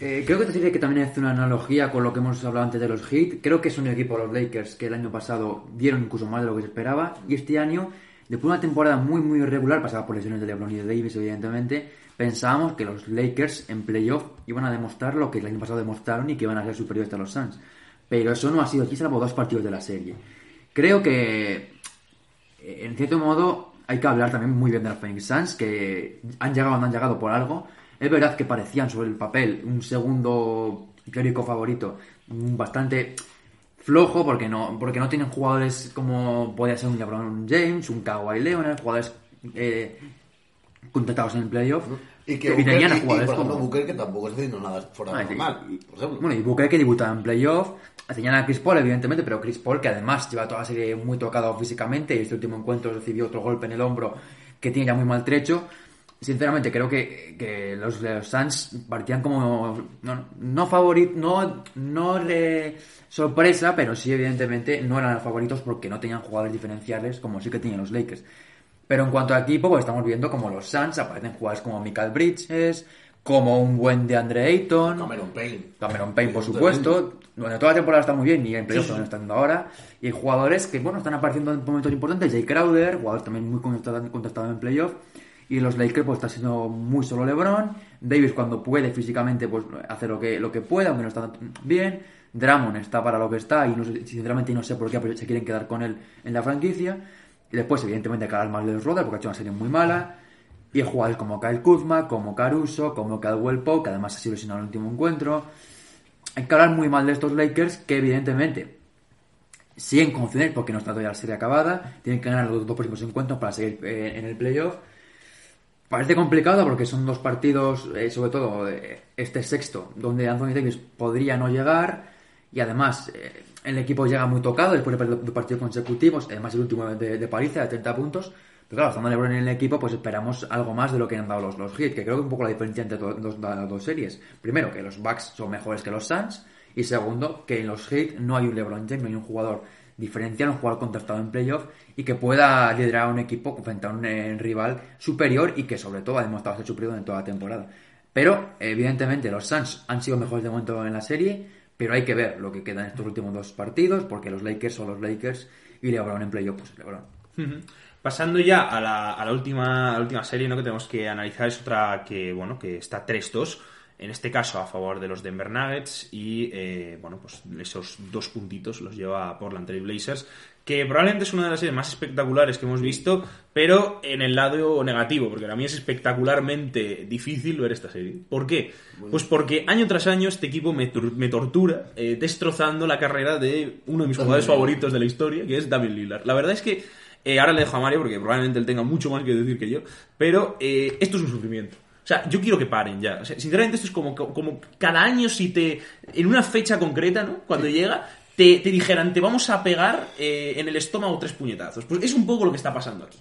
Eh, creo que te diría que también hace una analogía con lo que hemos hablado antes de los Heat. Creo que es un equipo, los Lakers, que el año pasado dieron incluso más de lo que se esperaba. Y este año, después de una temporada muy, muy irregular, pasada por lesiones de LeBron y de Davis, evidentemente, pensábamos que los Lakers en playoff iban a demostrar lo que el año pasado demostraron y que iban a ser superiores a los Suns. Pero eso no ha sido aquí, salvo dos partidos de la serie. Creo que en cierto modo, hay que hablar también muy bien de los Phoenix Suns, que han llegado donde han llegado por algo. Es verdad que parecían sobre el papel un segundo teórico favorito bastante flojo, porque no, porque no tienen jugadores como podía ser un LeBron James, un Kawhi Leonard, jugadores eh, contratados en el playoff. Y que tenían a Booker, y- y, jugadores por ejemplo, como- Booker, que tampoco está haciendo nada fuera de Ah, normal, y- por ejemplo. Bueno, y Booker que debutaba en playoff. Tenían a Chris Paul, evidentemente, pero Chris Paul, que además lleva toda la serie muy tocado físicamente, y este último encuentro recibió otro golpe en el hombro que tiene ya muy maltrecho. Sinceramente, creo que, que los, los Suns partían como. No, no no, no de sorpresa, pero sí, evidentemente, no eran los favoritos porque no tenían jugadores diferenciales como sí que tenían los Lakers. Pero en cuanto a equipo, pues estamos viendo como los Suns aparecen jugadores como Michael Bridges, como un buen de Andre Ayton. Cameron Payne. Cameron Payne, por supuesto. Durante toda la temporada está muy bien y en playoffs también está dando ahora. Y jugadores que, bueno, están apareciendo en momentos importantes. Jay Crowder, jugador también muy contrastado en playoff. Y los Lakers, pues está siendo muy solo LeBron. Davis, cuando puede físicamente, pues hace lo que, lo que puede, aunque no está bien. Drummond está para lo que está y no sinceramente no sé por qué se quieren quedar con él en la franquicia. Y después, evidentemente, Carl Marley Roder, porque ha hecho una serie muy mala. Y jugadores como Kyle Kuzma, como Caruso, como Caldwell Pope, que además ha sido lesionado en el último encuentro. Hay que hablar muy mal de estos Lakers, que evidentemente siguen con porque no está todavía la serie acabada. Tienen que ganar los dos próximos encuentros para seguir eh, en el playoff. Parece complicado porque son dos partidos, eh, sobre todo eh, este sexto, donde Anthony Davis podría no llegar. Y además, eh, el equipo llega muy tocado después de dos partidos consecutivos. Además, el último de, de París de 30 puntos. Pero claro, estando LeBron en el equipo, pues esperamos algo más de lo que han dado los, los Heat, que creo que es un poco la diferencia entre dos- las dos series. Primero, que los Bucks son mejores que los Suns. Y segundo, que en los Heat no hay un LeBron James, no hay un jugador diferencial, un jugador contrastado en playoff y que pueda liderar a un equipo frente a un eh, rival superior y que sobre todo ha demostrado ser superior en toda la temporada. Pero, evidentemente, los Suns han sido mejores de momento en la serie, pero hay que ver lo que queda en estos últimos dos partidos, porque los Lakers son los Lakers y LeBron en playoff, pues LeBron. Pasando ya a la, a la última, a la última serie ¿no? que tenemos que analizar es otra que, bueno, que está 3-2. En este caso a favor de los Denver Nuggets y eh, bueno, pues esos dos puntitos los lleva Portland Trail Blazers, que probablemente es una de las series más espectaculares que hemos visto, pero en el lado negativo, porque para mí es espectacularmente difícil ver esta serie. ¿Por qué? Pues porque año tras año este equipo me, tur- me tortura eh, destrozando la carrera de uno de mis jugadores favoritos de la historia, que es David Lillard. La verdad es que Eh, ahora le dejo a Mario porque probablemente él tenga mucho más que decir que yo. Pero eh, esto es un sufrimiento. O sea, yo quiero que paren ya. O sea, sinceramente, esto es como, como cada año si te. En una fecha concreta, ¿no? Cuando llega, te, te dijeran, te vamos a pegar eh, en el estómago tres puñetazos. Pues es un poco lo que está pasando aquí.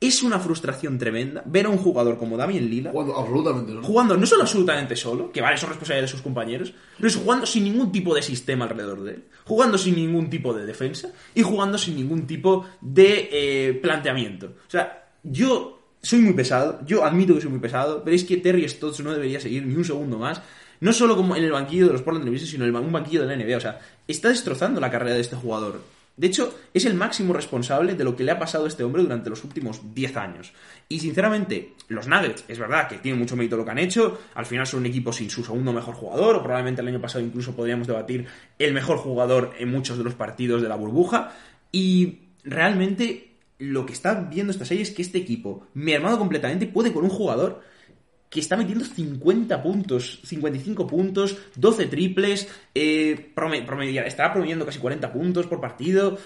Es una frustración tremenda ver a un jugador como Damien Lila Jugando absolutamente solo. jugando no solo absolutamente solo, que vale, es responsabilidad de sus compañeros, pero es jugando sin ningún tipo de sistema alrededor de él, jugando sin ningún tipo de defensa y jugando sin ningún tipo de eh, planteamiento. O sea, yo soy muy pesado, yo admito que soy muy pesado, pero es que Terry Stotts no debería seguir ni un segundo más, no solo como en el banquillo de los Portland Trailblazers, sino en un banquillo de la NBA. O sea, está destrozando la carrera de este jugador. De hecho, es el máximo responsable de lo que le ha pasado a este hombre durante los últimos 10 años. Y sinceramente, los Nuggets, es verdad que tienen mucho mérito lo que han hecho. Al final son un equipo sin su segundo mejor jugador, o probablemente el año pasado incluso podríamos debatir el mejor jugador en muchos de los partidos de la burbuja. Y realmente lo que está viendo esta serie es que este equipo, mermado completamente, puede con un jugador que está metiendo 50 puntos, 55 puntos, 12 triples, eh, prome- promedia- estará promediando casi 40 puntos por partido,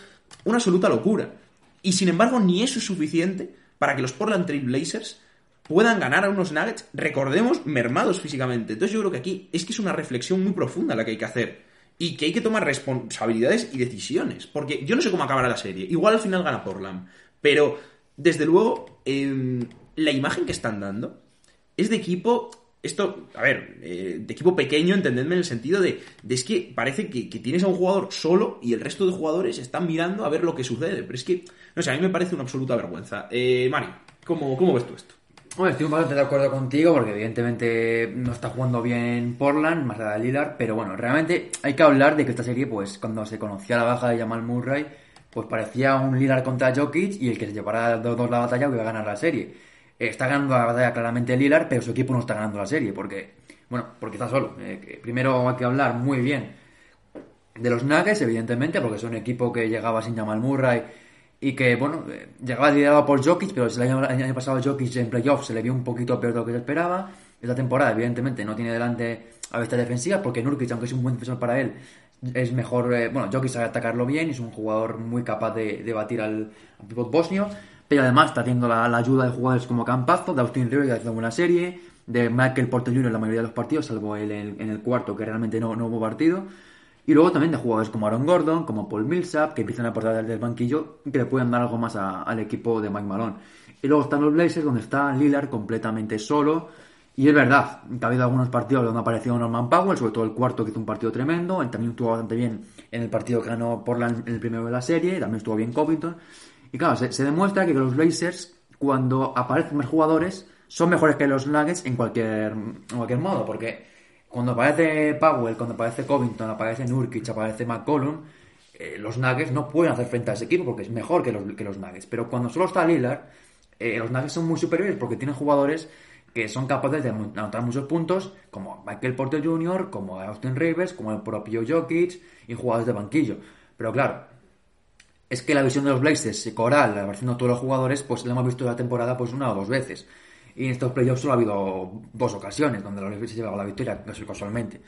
una absoluta locura. Y sin embargo, ni eso es suficiente para que los Portland Trail Blazers puedan ganar a unos Nuggets, recordemos, mermados físicamente. Entonces yo creo que aquí es que es una reflexión muy profunda la que hay que hacer. Y que hay que tomar responsabilidades y decisiones. Porque yo no sé cómo acabará la serie. Igual al final gana Portland. Pero, desde luego, em, la imagen que están dando es de equipo. Esto, a ver, eh, de equipo pequeño, entendedme en el sentido de, es que parece que, tienes a un jugador solo y el resto de jugadores están mirando a ver lo que sucede. Pero es que, no sé, a mí me parece una absoluta vergüenza. Eh, Mario, ¿cómo, ¿cómo ves tú esto? Bueno, estoy bastante de acuerdo contigo porque evidentemente no está jugando bien Portland, más allá de Lillard, pero bueno, realmente hay que hablar de que esta serie, pues cuando se conocía la baja de Jamal Murray, pues parecía un Lillard contra Jokic y el que se llevara dos, dos la batalla iba a ganar la serie. Está ganando la batalla claramente Lillard, pero su equipo no está ganando la serie porque, bueno, porque está solo. Eh, primero hay que hablar muy bien de los Nuggets, evidentemente, porque son un equipo que llegaba sin Jamal Murray y que, bueno, eh, llegaba liderado por Jokic, pero el año, el pasado Jokic en playoffs se le vio un poquito peor de lo que se esperaba. Esta temporada, evidentemente, no tiene delante a bestia defensiva, porque Nurkic, aunque es un buen defensor para él, es mejor, eh, bueno, Jokic sabe atacarlo bien, es un jugador muy capaz de, de batir al, al bosnio, pero además está haciendo la, la ayuda de jugadores como Campazo, de Austin Rivers, que ha hecho una buena serie, de Michael Porter Jr. en la mayoría de los partidos, salvo el, en el cuarto, que realmente no, no hubo partido. Y luego también de jugadores como Aaron Gordon, como Paul Millsap, que empiezan a aportar desde el banquillo, que le pueden dar algo más a- al equipo de Mike Malone. Y luego están los Blazers, donde está Lillard completamente solo. Y es verdad, que ha habido algunos partidos donde ha aparecido Norman Powell, sobre todo el cuarto que hizo un partido tremendo, él también estuvo bastante bien en el partido que ganó Portland en el primero de la serie, también estuvo bien Covington. Y claro, se, demuestra que los Blazers, cuando aparecen más jugadores, son mejores que los Nuggets en cualquier, en cualquier modo, porque cuando aparece Powell, cuando aparece Covington, aparece Nurkic, aparece McCollum, eh, los Nuggets no pueden hacer frente a ese equipo porque es mejor que los, que los Nuggets. Pero cuando solo está Lillard, eh, los Nuggets son muy superiores porque tienen jugadores que son capaces de anotar muchos puntos, como Michael Porter Jr., como Austin Rivers, como el propio Jokic y jugadores de banquillo. Pero claro, es que la visión de los Blazers, coral, apareciendo todos los jugadores, pues lo hemos visto la temporada pues una o dos veces. Y en estos playoffs solo ha habido dos ocasiones donde los Blazers se llevaba la victoria, casualmente.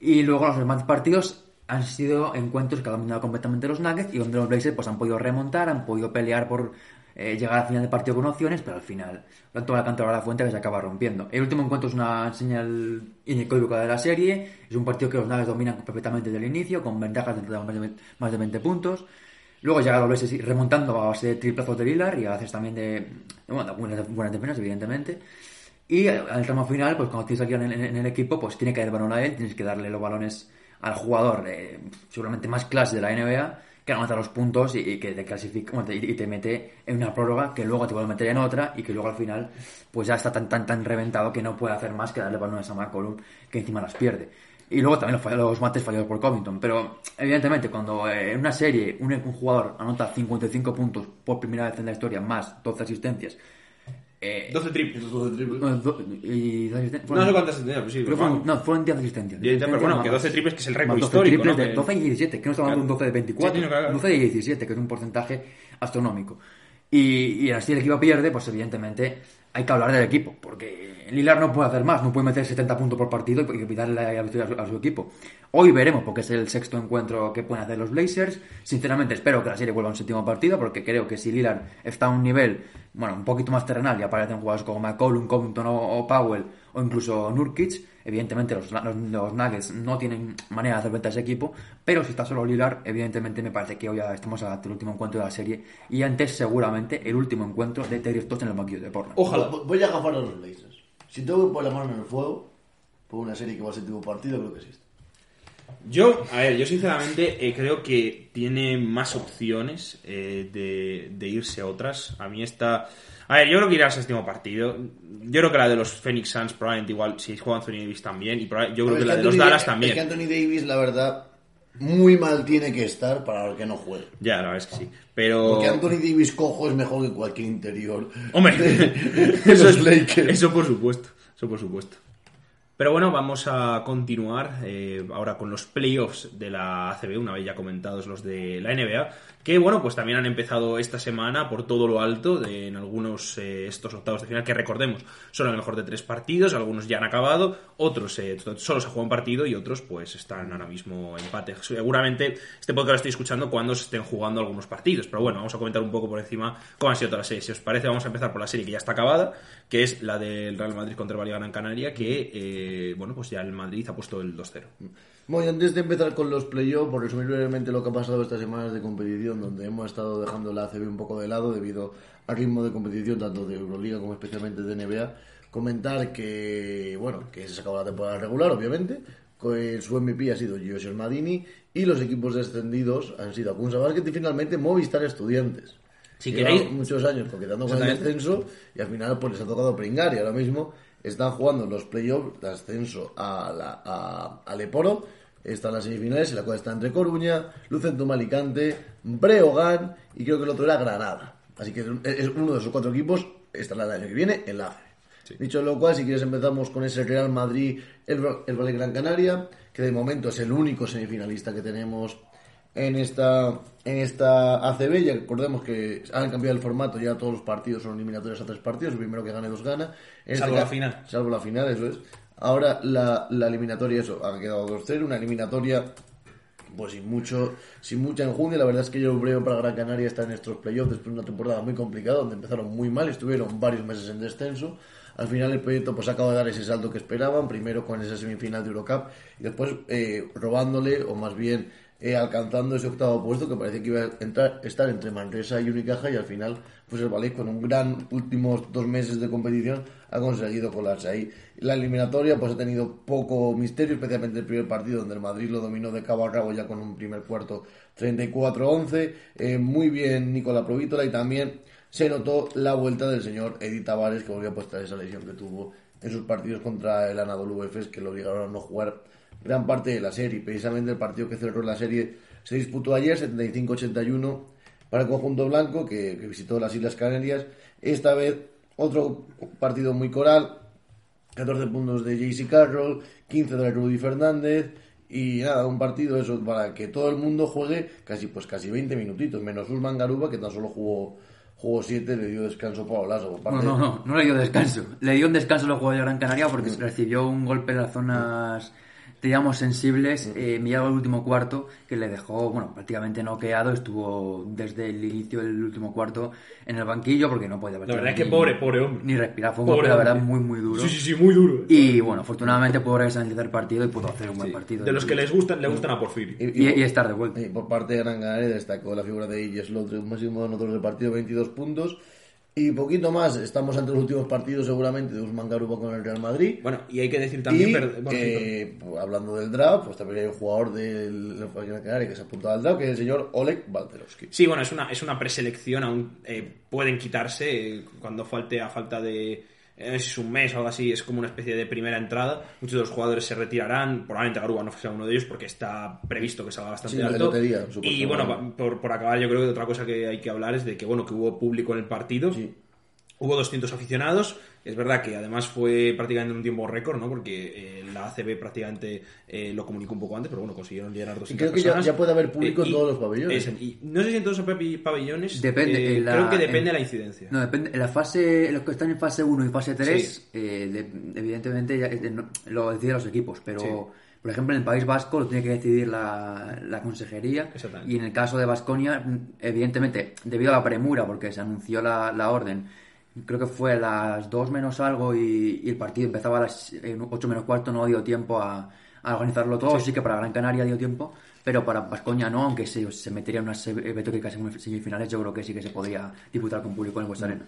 Y luego los demás partidos han sido encuentros que han dominado completamente los Nuggets y donde los Blazers pues han podido remontar, han podido pelear por eh, llegar al final del partido con opciones, pero al final tanto la cantidad de la fuente que se acaba rompiendo. El último encuentro es una señal inequívoca de la serie, es un partido que los Nuggets dominan perfectamente desde el inicio, con ventajas de más de- más de 20 puntos. Luego llega los Blazers remontando a base de triplazos de Lillard y a veces también de, buenas, buenas defensas, evidentemente. Y al tramo final, pues cuando tienes aquí en, en- en el equipo, pues tiene que dar el balón a él, tienes que darle los balones al jugador eh, seguramente más clase de la NBA, que anota los puntos y, que te clasifica y te mete en una prórroga que luego te vuelve a meter en otra y que luego al final pues ya está tan tan tan reventado que no puede hacer más que darle balones a McCollum que encima las pierde. Y luego también los, los mates fallados por Covington. Pero, evidentemente, cuando eh, en una serie un, un jugador anota 55 puntos por primera vez en la historia, más 12 asistencias. Eh, 12 triples. Todo de triple. bueno, do- y 12 asistencias, No sé cuántas tenía, pero sí. creo que pero fueron, no, fueron 10 asistencias. Pero bueno, Más- que 12 triples, que es el récord más 12 histórico, triples ¿no? de Que- 12 y 17, que no estamos hablando de un 12 de 24, Sí, sí, claro. 12 y 17, que es un porcentaje astronómico. Y, y así el equipo pierde, pues evidentemente hay que hablar del equipo, porque Lillard no puede hacer más, no puede meter 70 puntos por partido y quitarle la victoria a su, equipo. Hoy veremos, porque es el sexto encuentro que pueden hacer los Blazers. Sinceramente espero que la serie vuelva a un séptimo partido, porque creo que si Lillard está a un nivel, bueno, un poquito más terrenal y aparecen jugadores como McCollum, Covington o, Powell, o incluso Nurkic, evidentemente los, los, los, Nuggets no tienen manera de hacer frente a ese equipo, pero si está solo Lillard, evidentemente me parece que hoy ya estamos ante el último encuentro de la serie y antes seguramente el último encuentro de Terry Stotts en el banquillo de Portland. Ojalá. Voy a agafar a los Blazers. Si tengo que poner la mano en el fuego, por una serie que va a ser tipo partido, creo que sí. Yo, a ver, yo sinceramente eh, creo que tiene más opciones eh, de, de, irse a otras. A mí está... A ver, yo creo que irá al séptimo partido. Yo creo que la de los Phoenix Suns probablemente igual, si juega Anthony Davis también. Y yo creo que la de los Dallas también. Es que Anthony Davis, la verdad, muy mal tiene que estar para que no juegue. Ya, la verdad es que sí. Pero... Porque Anthony Davis cojo es mejor que cualquier interior. Hombre, de, de eso, los es, Lakers. eso por supuesto. Eso por supuesto. Pero bueno, vamos a continuar eh, ahora con los playoffs de la ACB, una vez ya comentados los de la NBA, que bueno, pues también han empezado esta semana por todo lo alto de, en algunos eh, estos octavos de final, que recordemos, son a lo mejor de tres partidos, algunos ya han acabado, otros eh, solo se juega un partido y otros pues están ahora mismo empate. Seguramente este podcast lo estoy escuchando cuando se estén jugando algunos partidos, pero bueno, vamos a comentar un poco por encima cómo han sido todas las series. Si os parece, vamos a empezar por la serie que ya está acabada, que es la del Real Madrid contra el Valle Gran Canaria, que eh, bueno, pues ya el Madrid ha puesto el 2-0. Bueno, y antes de empezar con los playoffs, por resumir brevemente lo que ha pasado estas semanas de competición, donde hemos estado dejando la ACB un poco de lado debido al ritmo de competición tanto de Euroliga como especialmente de NBA, comentar que, bueno, que se acabó la temporada regular, obviamente, que su MVP ha sido Giorgio Madini y los equipos descendidos han sido Akunsa Basket y finalmente Movistar Estudiantes. Si queréis... muchos años coquetando con el descenso y al final pues les ha tocado pringar y ahora mismo están jugando los playoffs de ascenso a, la, a, a Leporo están las semifinales, en la cual está entre Coruña, Lucentum Alicante, Breogán y creo que el otro era Granada. Así que es uno de esos cuatro equipos estará el año que viene en la. Sí. Dicho lo cual, si quieres empezamos con ese Real Madrid, el, el Valle Gran Canaria, que de momento es el único semifinalista que tenemos en esta en esta ACB. Ya recordemos que han cambiado el formato, ya todos los partidos son eliminatorios a tres partidos, el primero que gane dos gana. En salvo este, la final. Salvo la final, eso es. Ahora la, la eliminatoria, eso, ha quedado 2-0, una eliminatoria pues sin mucho, sin mucha enjundia, la verdad es que yo creo para Gran Canaria está en estos playoffs después de una temporada muy complicada donde empezaron muy mal, estuvieron varios meses en descenso. Al final el proyecto pues acaba de dar ese salto que esperaban, primero con esa semifinal de Eurocup y después eh, robándole o más bien eh, alcanzando ese octavo puesto que parece que iba a entrar, estar entre Manresa y Unicaja y al final pues el Valais con un gran últimos dos meses de competición ha conseguido colarse ahí. La eliminatoria pues ha tenido poco misterio, especialmente el primer partido donde el Madrid lo dominó de cabo a cabo ya con un primer cuarto 34-11. Eh, muy bien Nicola Provítola y también se notó la vuelta del señor Edith Tavares que volvió a postar esa lesión que tuvo en sus partidos contra el Anadolu Efes que lo obligaron a no jugar gran parte de la serie. Precisamente el partido que cerró la serie se disputó ayer, 75-81, para el conjunto blanco que, que, visitó las Islas Canarias. Esta vez otro partido muy coral, 14 puntos de JC Carroll, 15 de Rudy Fernández. Y nada, un partido eso para que todo el mundo juegue casi pues casi 20 minutitos, menos Usman Garuba que tan solo jugó jugó 7, le dio descanso Pablo Lasso. Por parte... No, no, no, no le dio descanso. Le dio un descanso los jugadores de Gran Canaria porque recibió un golpe en las zonas digamos, sensibles, eh, miraba el último cuarto, que le dejó, bueno, prácticamente noqueado, estuvo desde el inicio del último cuarto en el banquillo porque no podía La verdad es que pobre, pobre hombre. Ni respirar, fue un golpe, la verdad, muy, muy duro. Sí, sí, sí, muy duro. Y bueno, afortunadamente pudo regresar en el tercer partido y pudo hacer un buen Sí. partido. De los que les gustan, le gustan a Porfirio. y, y estar de vuelta. Y por parte de Gran Canaria destacó la figura de Illes Lotre, un máximo anotador del partido, 22 puntos. Y poquito más, estamos ante los últimos partidos seguramente de Usman Garuba con el Real Madrid. Bueno, y hay que decir también... y, bueno, eh, pues, hablando del draft, pues también hay un jugador del Canaria que se ha apuntado al draft, que es el señor Oleg Balcerowski. Sí, bueno, es una, es una preselección, aún eh, pueden quitarse eh, cuando falte a falta de es un mes o algo así, es como una especie de primera entrada. Muchos de los jugadores se retirarán, probablemente Garuba no sea uno de ellos porque está previsto que salga bastante Sí, la alto. lotería, y bueno, por, por acabar, yo creo que otra cosa que hay que hablar es de que bueno, que hubo público en el partido. Sí. Hubo 200 aficionados. Es verdad que además fue prácticamente en un tiempo récord, ¿no? Porque eh, la ACB prácticamente eh, lo comunicó un poco antes, pero bueno, consiguieron llenar 200 Y creo que ya, personas. ya puede haber público Eh, en y- todos los pabellones. eso, y no sé si en todos los pabellones. Depende, eh, la- creo que depende en- de la incidencia. No, depende. En la fase, los que están en fase 1 y fase 3, Sí. eh, de- evidentemente ya, eh, no- lo deciden los equipos, pero Sí. por ejemplo en el País Vasco lo tiene que decidir la, la consejería Exactamente. y en el caso de Vasconia, evidentemente, debido a la premura, porque se anunció la, la orden, creo que fue a las 2 menos algo y, y el partido empezaba a las 8 menos cuarto, no dio tiempo a, a organizarlo todo, sí. que para Gran Canaria dio tiempo. Pero para Vasconia no, aunque se, se metería en unas eventos semifinales, yo creo que sí que se podría disputar con público en vuestra arena.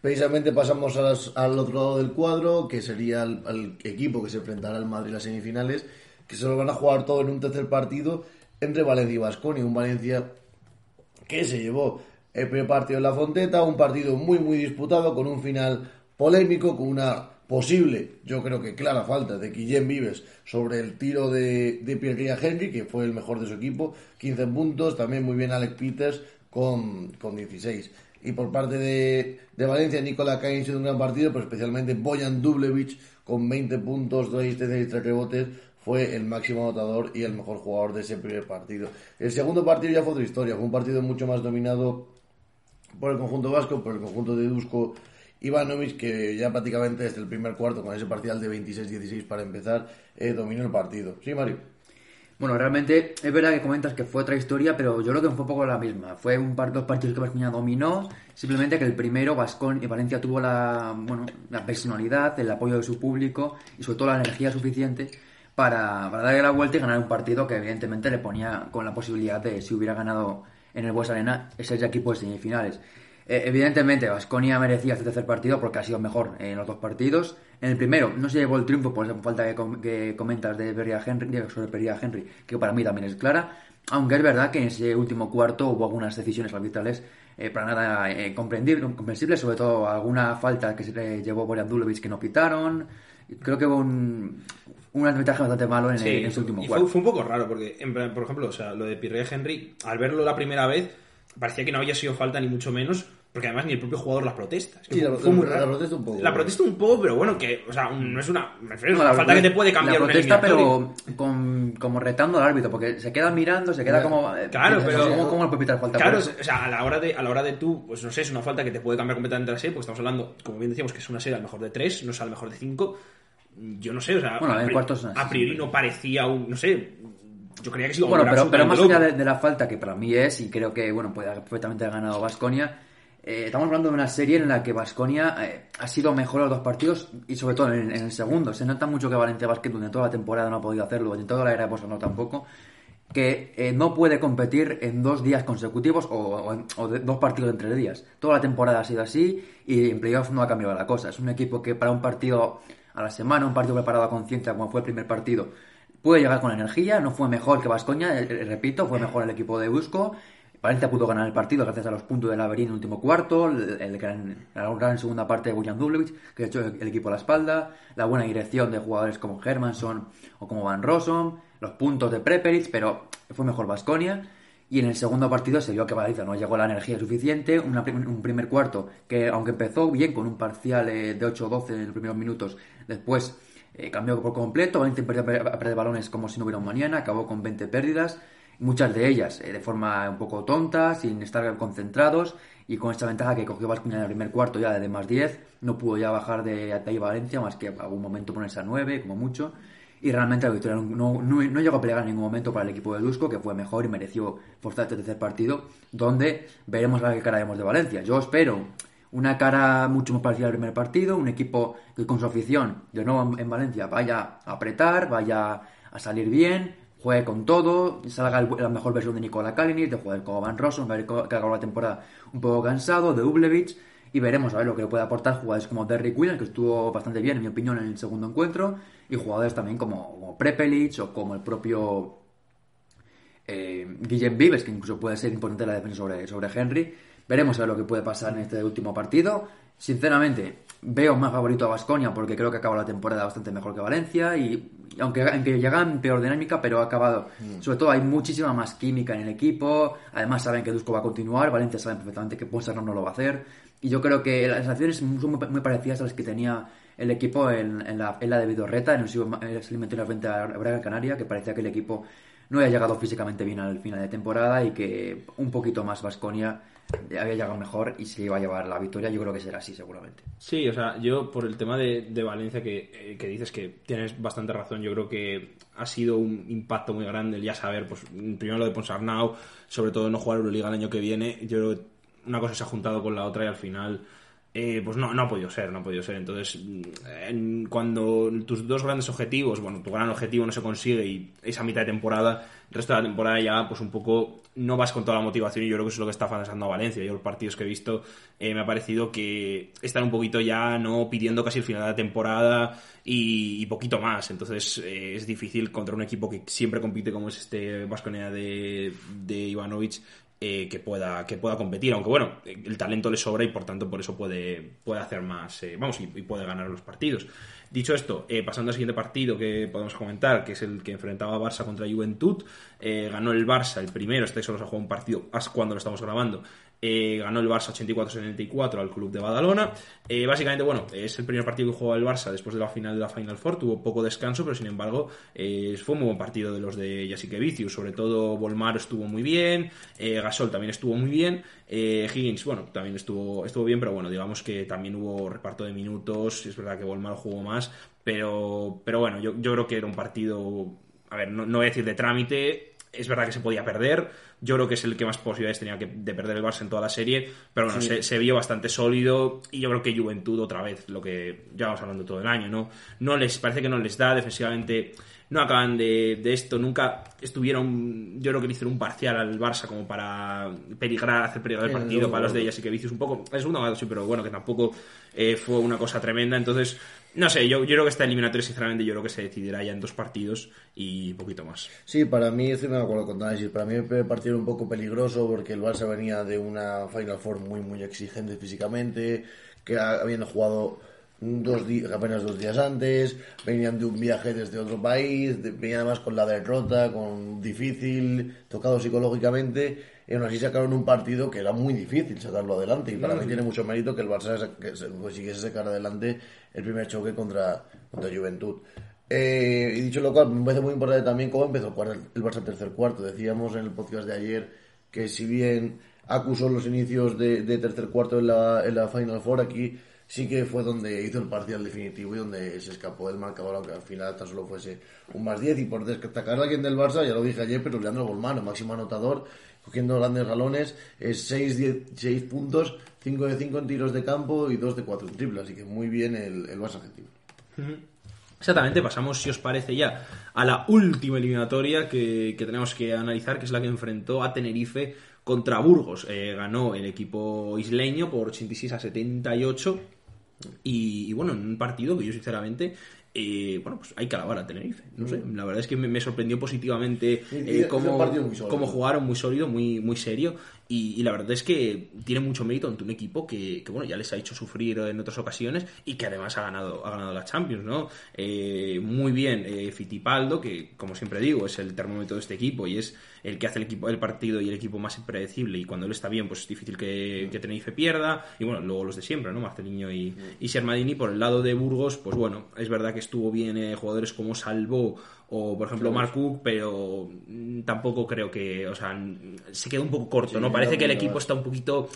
Precisamente pasamos a las- al otro lado del cuadro, que sería el, equipo que se enfrentará al Madrid en las semifinales, que se lo van a jugar todo en un tercer partido entre Valencia y Vasconia. Un Valencia que se llevó el primer partido en la Fonteta, un partido muy muy disputado, con un final polémico, con una posible, yo creo que clara falta de Guillem Vives sobre el tiro de, de Pierre Henry, que fue el mejor de su equipo, 15 puntos, también muy bien Alec Peters con, con 16. Y por parte de, Valencia, Nicola Cain hizo un gran partido, pero especialmente Bojan Dublevic con 20 puntos, 2 asistencias y 3 rebotes, fue el máximo anotador y el mejor jugador de ese primer partido. El segundo partido ya fue otra historia, fue un partido mucho más dominado por el conjunto vasco, por el conjunto de Dusko Ivanovic, que ya prácticamente desde el primer cuarto, con ese parcial de 26-16 para empezar, eh, dominó el partido. Sí, Mario. Bueno, realmente es verdad que comentas que fue otra historia, pero yo creo que fue un poco la misma. Fue un par dos partidos que Vasconia dominó, simplemente que el primero, Vascon y Valencia tuvo la, bueno, la personalidad, el apoyo de su público y sobre todo la energía suficiente para, para darle la vuelta y ganar un partido que evidentemente le ponía con la posibilidad de, si hubiera ganado en el Bues Arena, ya equipo de semifinales. Eh, evidentemente, Vasconia merecía este tercer partido porque ha sido mejor en los dos partidos. En el primero no se llevó el triunfo por esa falta que, com- que comentas de Beria Henry, sobre Beria Henry, que para mí también es clara. Aunque es verdad que en ese último cuarto hubo algunas decisiones arbitrales eh, para nada eh, comprensibles, sobre todo alguna falta que se le llevó Bojan Dulovic que no pitaron. Creo que hubo un, un arbitraje bastante malo en, Sí, en ese último y cuarto. fue, fue un poco raro porque, en por ejemplo, o sea, lo de Pierre Henry, al verlo la primera vez, parecía que no había sido falta ni mucho menos, porque además ni el propio jugador las protesta. Es que Sí, fue, la- fue muy la- raro. la protesta un poco. La protesta un poco, pero bueno, que, o sea, no es una, me refiero, es No, una la- falta que te puede cambiar la un protesta, pero con, como retando al árbitro, porque se queda mirando, se queda como. eh, Claro, piensas, pero- ¿Cómo, cómo le puede pitar falta? Claro, por eso? o sea, a la hora de a la hora de tú, pues no sé, es una falta que te puede cambiar completamente la serie, porque estamos hablando, como bien decíamos, que es una serie al mejor de tres, no es al mejor de cinco. Yo no sé, o sea, Bueno, a, en cuartos priori no parecía un, no sé, yo creía que sí Bueno, pero, pero más allá de, de la falta que para mí es, y creo que bueno puede haber perfectamente haber ganado Vasconia, estamos hablando de una serie en la que Vasconia ha sido mejor los dos partidos y sobre todo en, en el segundo. Se nota mucho que Valencia Basket durante toda la temporada no ha podido hacerlo, en toda la era de no tampoco, que eh, no puede competir en dos días consecutivos o, o en- o de- dos partidos entre días. Toda la temporada ha sido así y en playoff no ha cambiado la cosa. Es un equipo que para un partido a la semana, un partido preparado a conciencia como fue el primer partido, puede llegar con energía, no fue mejor que Vascoña, repito, fue mejor el equipo de Busco. Valencia pudo ganar el partido gracias a los puntos de Laverín en el último cuarto, el, el gran, la gran segunda parte de William Dublevic, que echó el equipo a la espalda, la buena dirección de jugadores como Hermanson o como Van Rossum, los puntos de Preperic, pero fue mejor Vasconia. Y en el segundo partido se vio que Valencia no llegó la energía suficiente, una un primer cuarto que aunque empezó bien con un parcial eh, de 8-12 en los primeros minutos, después eh, cambió por completo, Valencia empezó a per- a perder balones como si no hubiera un mañana, acabó con 20 pérdidas, muchas de ellas eh, de forma un poco tonta, sin estar concentrados, y con esta ventaja que cogió Vasconia en el primer cuarto ya de más 10, no pudo ya bajar de ahí Valencia, más que algún momento ponerse a 9, como mucho, y realmente la victoria no, no, llegó a pelear en ningún momento para el equipo de Lusco, que fue mejor y mereció forzar este tercer partido, donde veremos la cara vemos de Valencia. Yo espero una cara mucho más parecida al primer partido, un equipo que con su afición, de nuevo en Valencia, vaya a apretar, vaya a salir bien, juegue con todo, salga la mejor versión de Nikola Kalinic, de jugar como Van Rossum, que acabado la temporada un poco cansado, de Ublevich, y veremos a ver lo que le puede aportar jugadores como Derrick Williams, que estuvo bastante bien, en mi opinión, en el segundo encuentro, y jugadores también como, como Prepelic o como el propio eh, Guillem Vives, que incluso puede ser importante en la defensa sobre, sobre Henry. Veremos a ver lo que puede pasar en este último partido. Sinceramente, veo más favorito a Vasconia porque creo que acaba la temporada bastante mejor que Valencia y aunque, aunque llega en peor dinámica, pero ha acabado. Sobre todo hay muchísima más química en el equipo. Además saben que Dusko va a continuar. Valencia saben perfectamente que Puerto no lo va a hacer. Y yo creo que las sensaciones son muy, muy parecidas a las que tenía el equipo en, en la, en la de Vidorreta, en el eliminatorio frente a Braga Canaria, que parecía que el equipo no había llegado físicamente bien al final de temporada y que un poquito más Vasconia había llegado mejor y se iba a llevar la victoria. Yo creo que será así, seguramente. Sí, o sea, yo por el tema de, de Valencia que, eh, que, dices que tienes bastante razón, yo creo que ha sido un impacto muy grande el ya saber, pues primero lo de Ponsarnau, sobre todo no jugar Euroliga el año que viene. Yo una cosa se ha juntado con la otra y al final eh, pues no, no ha podido ser, no ha podido ser. Entonces, en, cuando tus dos grandes objetivos, bueno, tu gran objetivo no se consigue y esa mitad de temporada, el resto de la temporada ya, pues un poco no vas con toda la motivación y yo creo que eso es lo que está pasando a Valencia. Yo los partidos que he visto eh, me ha parecido que están un poquito ya no pidiendo casi el final de la temporada y, poquito más. Entonces eh, es difícil contra un equipo que siempre compite como es este Vasconea de, de Ivanovic eh, que, pueda, que pueda competir. Aunque bueno, el talento le sobra y por tanto por eso puede, puede hacer más, eh, vamos, y, puede ganar los partidos. Dicho esto, eh, pasando al siguiente partido que podemos comentar, que es el que enfrentaba Barça contra Juventud, eh, ganó el Barça el primero, este solo se ha jugado un partido cuando lo estamos grabando, eh, ganó el Barça 84-74 al club de Badalona. Eh, básicamente, bueno, es el primer partido que jugó el Barça después de la final de la Final Four. Tuvo poco descanso, pero sin embargo, eh, fue un muy buen partido de los de Jessica Vicius. Sobre todo, Volmar estuvo muy bien, Gasol también estuvo muy bien. Higgins, bueno, también estuvo, estuvo bien, pero bueno, digamos que también hubo reparto de minutos. Es verdad que Volmar jugó más, pero, pero bueno, yo, yo creo que era un partido, a ver, no, no voy a decir de trámite, es verdad que se podía perder. Yo creo que es el que más posibilidades tenía que, de perder el Barça en toda la serie. Pero bueno, sí. se, se, vio bastante sólido. Y yo creo que Juventud, otra vez, lo que ya vamos hablando todo el año, ¿no? No les parece que no les da defensivamente. No acaban de, de esto. Nunca estuvieron. Yo creo que le hicieron un parcial al Barça como para peligrar, hacer peligrar el partido para los de ellas y que vicios un poco. Es segundo sí, pero bueno, que tampoco eh, fue una cosa tremenda. Entonces, no sé, yo, yo creo que esta eliminatoria, sinceramente, yo creo que se decidirá ya en dos partidos y poquito más. Sí, para mí, estoy de acuerdo con análisis. Para mí el primer partido un poco peligroso porque el Barça venía de una Final Four muy, muy exigente físicamente, que habiendo jugado dos apenas dos días antes, venían de un viaje desde otro país, venían además con la derrota, con difícil, tocado psicológicamente, y aún así sacaron un partido que era muy difícil sacarlo adelante, y para mm. mí tiene mucho mérito que el Barça consiguiese sacar adelante el primer choque contra, contra Juventud. Eh, y dicho lo cual, me parece muy importante también cómo empezó el Barça tercer cuarto. Decíamos en el podcast de ayer que si bien acusó los inicios de, de tercer cuarto en la, en la Final Four, aquí sí que fue donde hizo el parcial definitivo y donde se escapó del marcador, aunque al final tan solo fuese un más 10. Y por destacar a alguien del Barça, ya lo dije ayer, pero Leandro Golmano, máximo anotador, cogiendo grandes galones, es 6, 10, 6 puntos, 5 de 5 en tiros de campo y 2 de 4 en triple. Así que muy bien el, el Barça argentino. Exactamente, pasamos, si os parece, ya a la última eliminatoria que, que, tenemos que analizar, que es la que enfrentó a Tenerife contra Burgos. Eh, ganó el equipo isleño por 86 a 78. Y, y, bueno, en un partido que yo sinceramente eh, bueno, pues hay que alabar a Tenerife. No sé, la verdad es que me, me sorprendió positivamente eh, cómo, cómo, jugaron muy sólido, muy, muy serio. Y, la verdad es que tiene mucho mérito ante un equipo que, que, bueno, ya les ha hecho sufrir en otras ocasiones y que además ha ganado, ha ganado la Champions, ¿no? Eh, muy bien, eh, Fitipaldo, que como siempre digo, es el termómetro de este equipo y es el que hace el equipo el partido y el equipo más impredecible y cuando él está bien pues es difícil que, que Tenerife pierda y bueno luego los de siempre no Marceliño y, y Sermadini por el lado de Burgos pues bueno es verdad que estuvo bien eh, jugadores como Salvo o por ejemplo Mark Cook, pero tampoco creo que, o sea, se queda un poco corto, ¿no? Parece que el equipo está un poquito...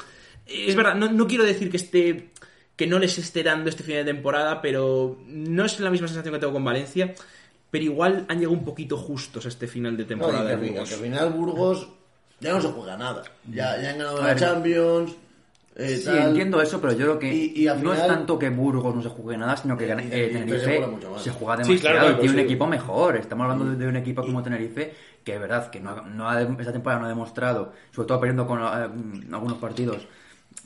Es verdad, no, no quiero decir que esté que no les esté dando este final de temporada, pero no es la misma sensación que tengo con Valencia, pero igual han llegado un poquito justos a este final de temporada no, de Burgos. Que al final Burgos ya no se juega nada, ya, ya han ganado la Champions... Eh, sí, tal. entiendo eso, pero yo creo que y, y no final... es tanto que Burgos no se juegue nada, sino que eh, Tenerife se juega, se juega demasiado sí, claro, y tiene un equipo mejor. Estamos hablando de, de un equipo como Tenerife que es verdad que no, no ha, esta temporada no ha demostrado, sobre todo perdiendo con eh, algunos partidos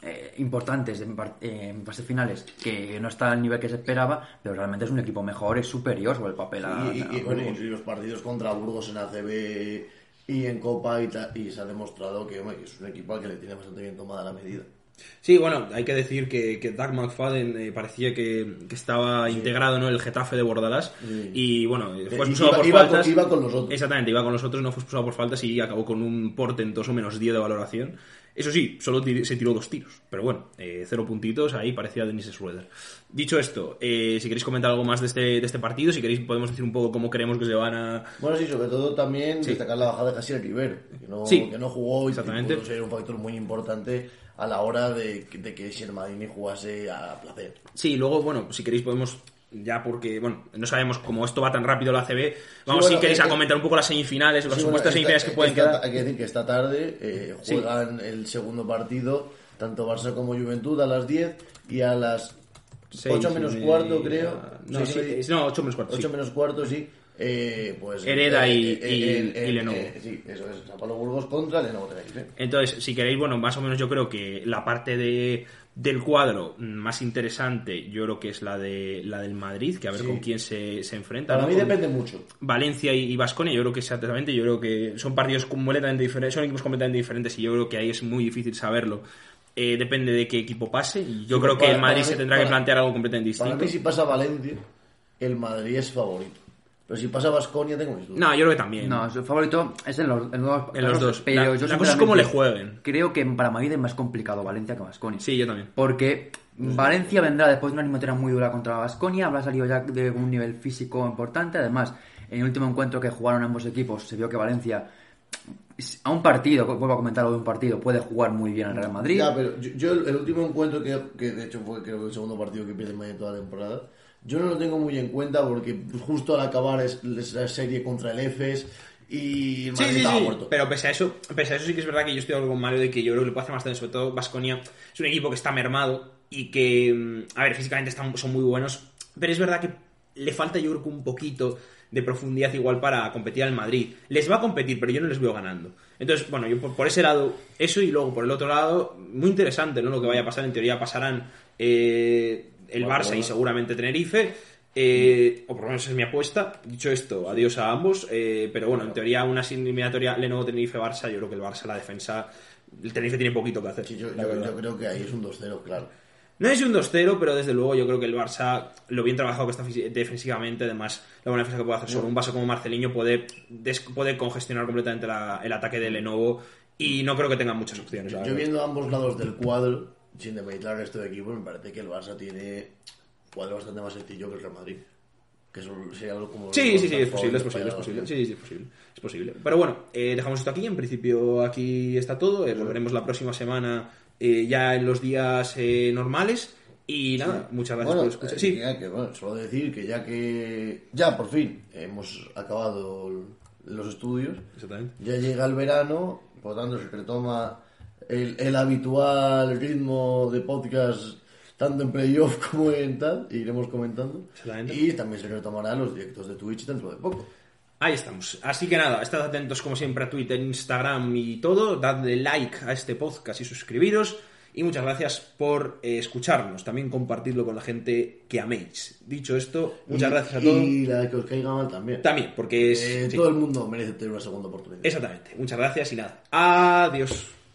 eh, importantes en, eh, en, fases finales que no está al nivel que se esperaba, pero realmente es un equipo mejor, es superior sobre el papel. A, y, y, a bueno, y los partidos contra Burgos en ACB Y en Copa y, ta- y se ha demostrado que, hombre, que es un equipo al que le tiene bastante bien tomada la medida. Sí, bueno, hay que decir que, que Doug McFadden eh, parecía que, que estaba integrado ¿no? en el Getafe de Bordalás Sí. y bueno, eh, fue expulsado iba- por iba con- faltas. iba con los otros. Exactamente, iba con los otros, no fue expulsado por faltas y acabó con un portentoso menos 10 de valoración. Eso sí, solo se tiró dos tiros, pero bueno, eh, cero puntitos, ahí parecía Dennis Schroeder. Dicho esto, eh, si queréis comentar algo más de este, de este partido, si queréis podemos decir un poco cómo creemos que se van a... Bueno, sí, sobre todo también Sí. destacar la bajada de Casier Rivero, que no, Sí. que no jugó y Exactamente. pudo ser un factor muy importante a la hora de, de que Shermadini jugase a placer. Sí, luego, bueno, si queréis podemos ya porque, bueno, no sabemos cómo esto va tan rápido la ACB, vamos bueno, si queréis eh, a comentar un poco las semifinales, las Sí, supuestas bueno, semifinales que pueden esta- quedar. Hay que decir que esta tarde eh, Sí. juegan el segundo partido, tanto Barça como Juventud, a las 10 y a las Seis 8 y menos cuarto, creo. No, sí, no, 8 menos cuarto. 8 sí. menos cuarto, sí. Eh, pues, Hereda eh, y- eh, y- eh, y Lenovo. sí, eso es. San Pablo Burgos contra Lenovo. Entonces, si queréis, bueno, más o menos yo creo que la parte de, del cuadro más interesante, yo creo que es la de la del Madrid, que a ver Sí. con quién se, se enfrenta. Para ¿no? mí Con depende mucho. Valencia y Vasconia, yo creo que exactamente, yo creo que son partidos completamente diferentes, son equipos completamente diferentes y yo creo que ahí es muy difícil saberlo. Eh, depende de qué equipo pase y yo Sí, creo que para- el Madrid para se mí- tendrá que para- plantear algo completamente Para distinto. mí, si pasa Valencia, el Madrid es favorito. Pero si pasa Vasconia, tengo mis dudas. No, yo creo que también. No, su favorito es en los, en los, En los dos. Pero La- yo la cosa es cómo le jueguen. Creo que para Madrid es más complicado Valencia que Vasconia. Sí, yo también. Porque Valencia vendrá después de una eliminatoria muy dura contra Vasconia, habrá salido ya de un nivel físico importante. Además, en el último encuentro que jugaron ambos equipos, se vio que Valencia, a un partido, vuelvo a comentarlo de un partido, puede jugar muy bien al Real Madrid. Ya, pero yo, yo el, el último encuentro que, que de hecho fue creo que el segundo partido que pierde Madrid toda la temporada, yo no lo tengo muy en cuenta porque pues, justo al acabar es, es la serie contra el EFES y el Madrid sí, estaba sí. muerto. Pero pese a eso, pese a eso sí que es verdad que yo estoy acuerdo con Mario de que yo creo que le puede hacer más daño, sobre todo Vasconia es un equipo que está mermado y que, mm, a ver, físicamente están, son muy buenos, pero es verdad que le falta yo creo que un poquito de profundidad igual para competir al Madrid. Les va a competir, pero yo no les veo ganando. Entonces, bueno, yo por, por ese lado, eso y luego por el otro lado, muy interesante, ¿no? Lo que vaya a pasar, en teoría pasarán eh, el Barça y seguramente Tenerife. eh, o por lo menos es mi apuesta. Dicho esto, adiós a ambos. eh, pero bueno, en teoría, una eliminatoria Lenovo Tenerife-Barça, yo creo que el Barça, la defensa, el Tenerife tiene poquito que hacer. Sí, yo, creo que ahí es un 2-0, claro. No es un 2-0, pero desde luego yo creo que el Barça, lo bien trabajado que está defensivamente, además la buena defensa que puede hacer sobre un vaso como Marceliño puede, puede congestionar completamente la- el ataque de Lenovo y no creo que tengan muchas opciones. Yo viendo ambos lados del cuadro, sin demeritar el resto de equipos, me parece que el Barça tiene cuadro bastante más sencillo que el Real Madrid. Que eso sería algo como... Sí, sí, sí, es posible, es posible, es posible. Sí, sí, es posible. Es posible. Pero bueno, eh, dejamos esto aquí. En principio aquí está todo. Eh, volveremos la próxima semana eh, ya en los días eh, normales. Y nada, muchas gracias Bueno, por escuchar. eh, Sí, que, bueno, solo decir que ya que... Ya, por fin, hemos acabado los estudios. exactamente. Ya llega el verano, por lo tanto se retoma el, el habitual ritmo de podcast tanto en playoff como en tal, e iremos comentando. Y también se retomarán los directos de Twitch dentro de poco. Ahí estamos. Así que nada, estad atentos como siempre a Twitter, Instagram y todo. Dadle like a este podcast y suscribiros. Y muchas gracias por eh, escucharnos. También compartirlo con la gente que améis. Dicho esto, muchas Y- gracias a todos. Y la que os caiga mal también. También, porque es... Eh, sí. Todo el mundo merece tener una segunda oportunidad. Exactamente. Muchas gracias y nada. Adiós.